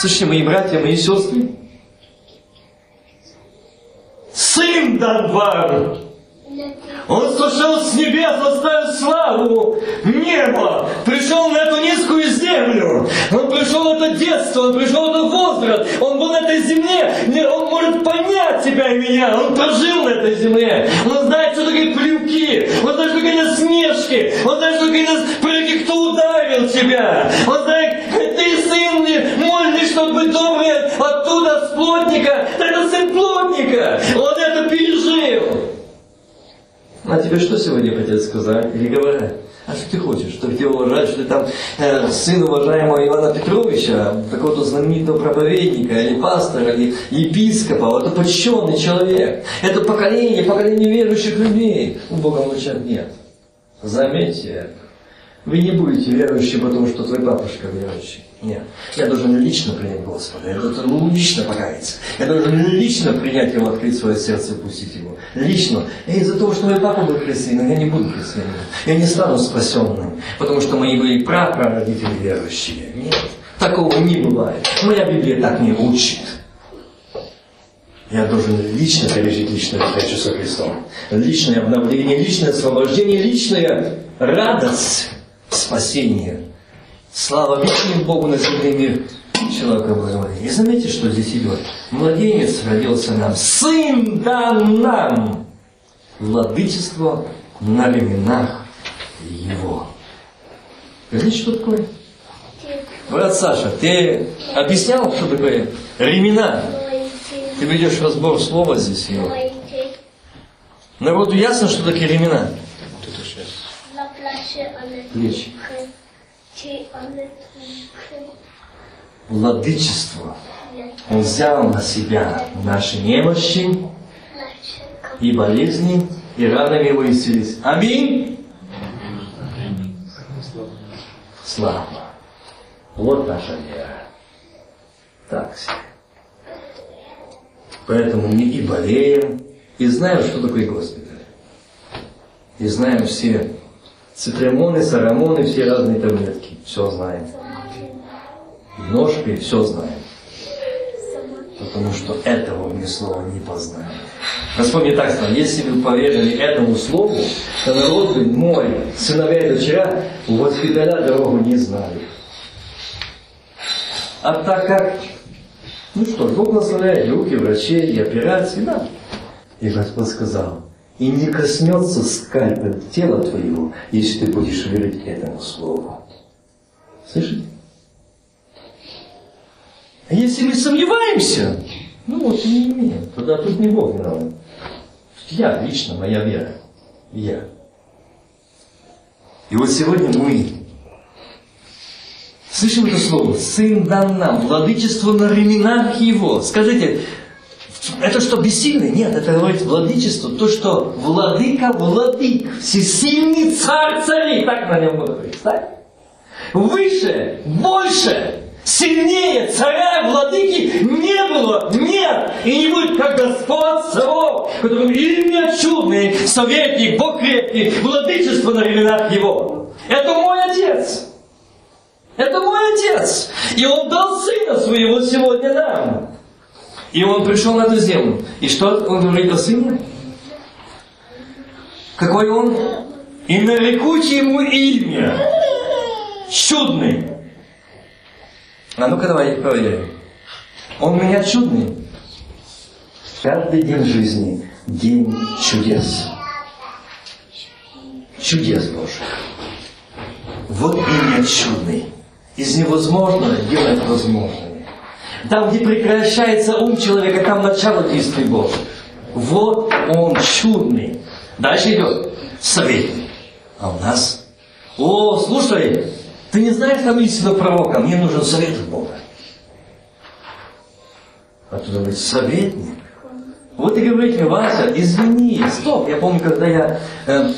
Слышите, мои братья, мои сестры? Сын вам. Он сошел с небес, оставил славу неба, пришел на эту низкую землю. Он пришел это детство, он пришел в этот возраст, он был на этой земле, он может понять тебя и меня, он прожил на этой земле. Он знает, что такое плюки, он знает, что такое насмешки, он знает, что такое плюки, кто ударил тебя. Он знает, чтобы быть добрый оттуда, с плотника, это сын плотника. Он это пережил. А тебе что сегодня хотят сказать? Или говорят? А что ты хочешь? Что тебя уважать, что ты там э, сын уважаемого Ивана Петровича, какого-то знаменитого проповедника, или пастора, или епископа, это почтенный человек. Это поколение, поколение верующих людей. У Бога молчат нет. Заметьте, вы не будете верующим, потому что твой папушка верующий. Нет. Я должен лично принять Господа. Я должен лично покаяться. Я должен лично принять Его, открыть свое сердце и пустить Его. Лично. И из-за того, что мой папа был христианином, я не буду христианином. Я не стану спасенным. Потому что мои были прапрародители верующие. Нет. Такого не бывает. Моя Библия так не учит. Я должен лично пережить личную встречу со Христом. Личное обновление, личное освобождение, личная радость спасения. Слава вечному Богу на земле мир человека образования. И заметьте, что здесь идет. Младенец родился нам, сын дан нам. Владычество на временах его. Знаете, что такое? Брат Саша, ты объяснял, что такое ремена? Ты ведешь разбор слова здесь. И народу ясно, что такие ремена? Плечи. Владычество. Он взял на себя наши немощи и болезни, и ранами его исцелились. Аминь. Слава. Вот наша вера. Так. Поэтому мы и болеем, и знаем, что такое госпиталь. И знаем все цитрамоны, сарамоны, все разные таблетки. Все знаем. Ножки, все знаем. Потому что этого мы слова не познаем. Господь мне так сказал, если бы поверили этому слову, то народ бы мой, сыновья и дочеря, у госпиталя дорогу не знали. А так как ну что Бог благословляет руки врачей и операции, да. И Господь сказал, и не коснется скальпель тела твоего, если ты будешь верить этому слову. Слышите? А если мы сомневаемся, ну вот и не имеем, тогда тут не Бог виноват. Я лично, моя вера. Я. И вот сегодня мы Слышим это слово? Сын дан нам, владычество на ременах его. Скажите, это что, бессильный? Нет, это говорит владычество, то, что владыка владык, всесильный царь царей, так на нем говорит, так? Выше, больше, сильнее царя, владыки не было, нет, и не будет, как Господь царов, который имя чудный, советник, Бог крепкий, владычество на ременах его. Это мой отец. Это мой отец. И он дал сына своего сегодня нам. И он пришел на эту землю. И что он говорит о сыне? Какой он? И нарекучи ему имя. Чудный. А ну-ка давайте проверим. Он у меня чудный. Каждый день жизни день чудес. Чудес Божьих. Вот имя чудный из невозможного делать возможное. Там, где прекращается ум человека, там начало действий Божьих. Вот он чудный. Дальше идет советник. А у нас? О, слушай, ты не знаешь там истинного пророка, мне нужен совет от Бога. А тут говорит, советник. Вот и говорите Вася, извини, стоп. Я помню, когда я, э,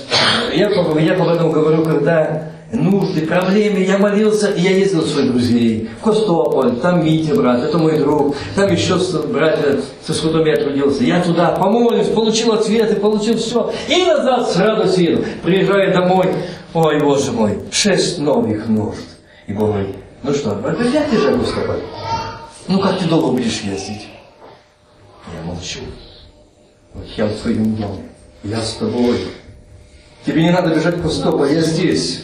я, я об этом говорю, когда нужды, проблемы. Я молился, и я ездил своих друзей в Костополь, там Митя, брат, это мой друг, там еще братья, со которыми я трудился. Я туда помолился, получил ответы, получил все. И назад с радостью еду. Приезжаю домой, ой, Боже мой, шесть новых нужд. И говорит, ну что, опять ты же Костополь? Ну как ты долго будешь ездить? Я молчу. Вот я в своем доме, я с тобой. Тебе не надо бежать Костополь, я здесь.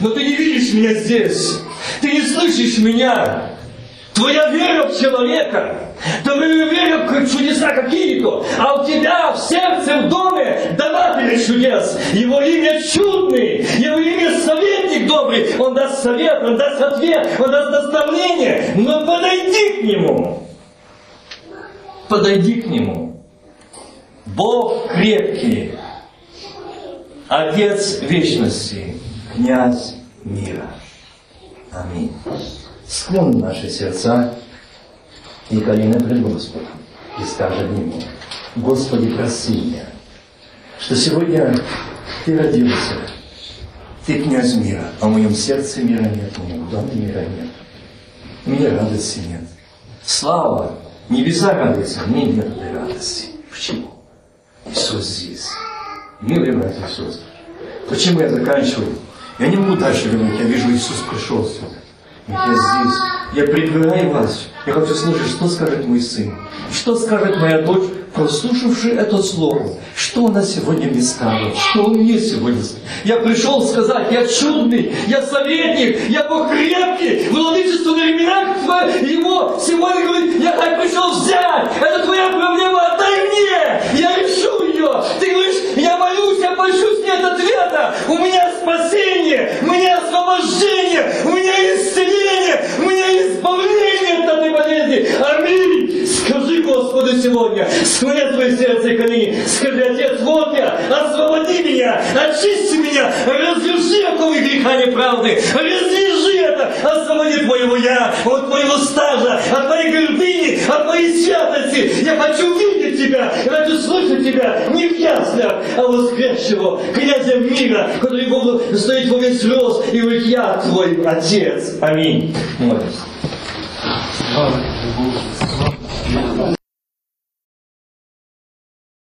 Но ты не видишь меня здесь. Ты не слышишь меня. Твоя вера в человека, твоя вера в чудеса какие-то, а у тебя в сердце, в доме даватель чудес. Его имя чудный, его имя советник добрый. Он даст совет, он даст ответ, он даст наставление. Но подойди к нему. Подойди к нему. Бог крепкий, Отец вечности князь мира. Аминь. Склон наши сердца и колено пред Господом и скажем Ему, Господи, прости меня, что сегодня Ты родился, Ты князь мира, а в моем сердце мира нет, в моем доме мира нет. мне радости нет. Слава, небеса радуются, мне нет этой радости. Почему? Иисус здесь. Милый брат Иисус. Почему я заканчиваю? Я не могу дальше вернуть. Я вижу, Иисус пришел сюда. Я здесь. Я предваряю вас. Я хочу слушать, что скажет мой сын. Что скажет моя дочь, прослушавши это слово. Что она сегодня мне скажет? Что он мне сегодня скажет? Я пришел сказать, я чудный, я советник, я Бог крепкий, владычество на временах его сегодня говорит, я так пришел взять. Это твоя проблема, отдай мне. Я решу ее. Ты говоришь, пощусь, нет ответа. У меня спасение, у меня освобождение, у меня исцеление, у меня избавление от этой болезни. Аминь. Скажи Господу сегодня, склони твое сердце и колени. Скажи, Отец, вот я, освободи меня, очисти меня, развяжи оковы греха неправды, развяжи это, освободи твоего я, от твоего стажа, от твоей гордыни, от твоей святости. Я хочу видеть тебя, я хочу слышать тебя не в яслях, а воскресшего князя мира, который Богу стоит во весь слез и говорит, я твой Отец. Аминь. Молимся.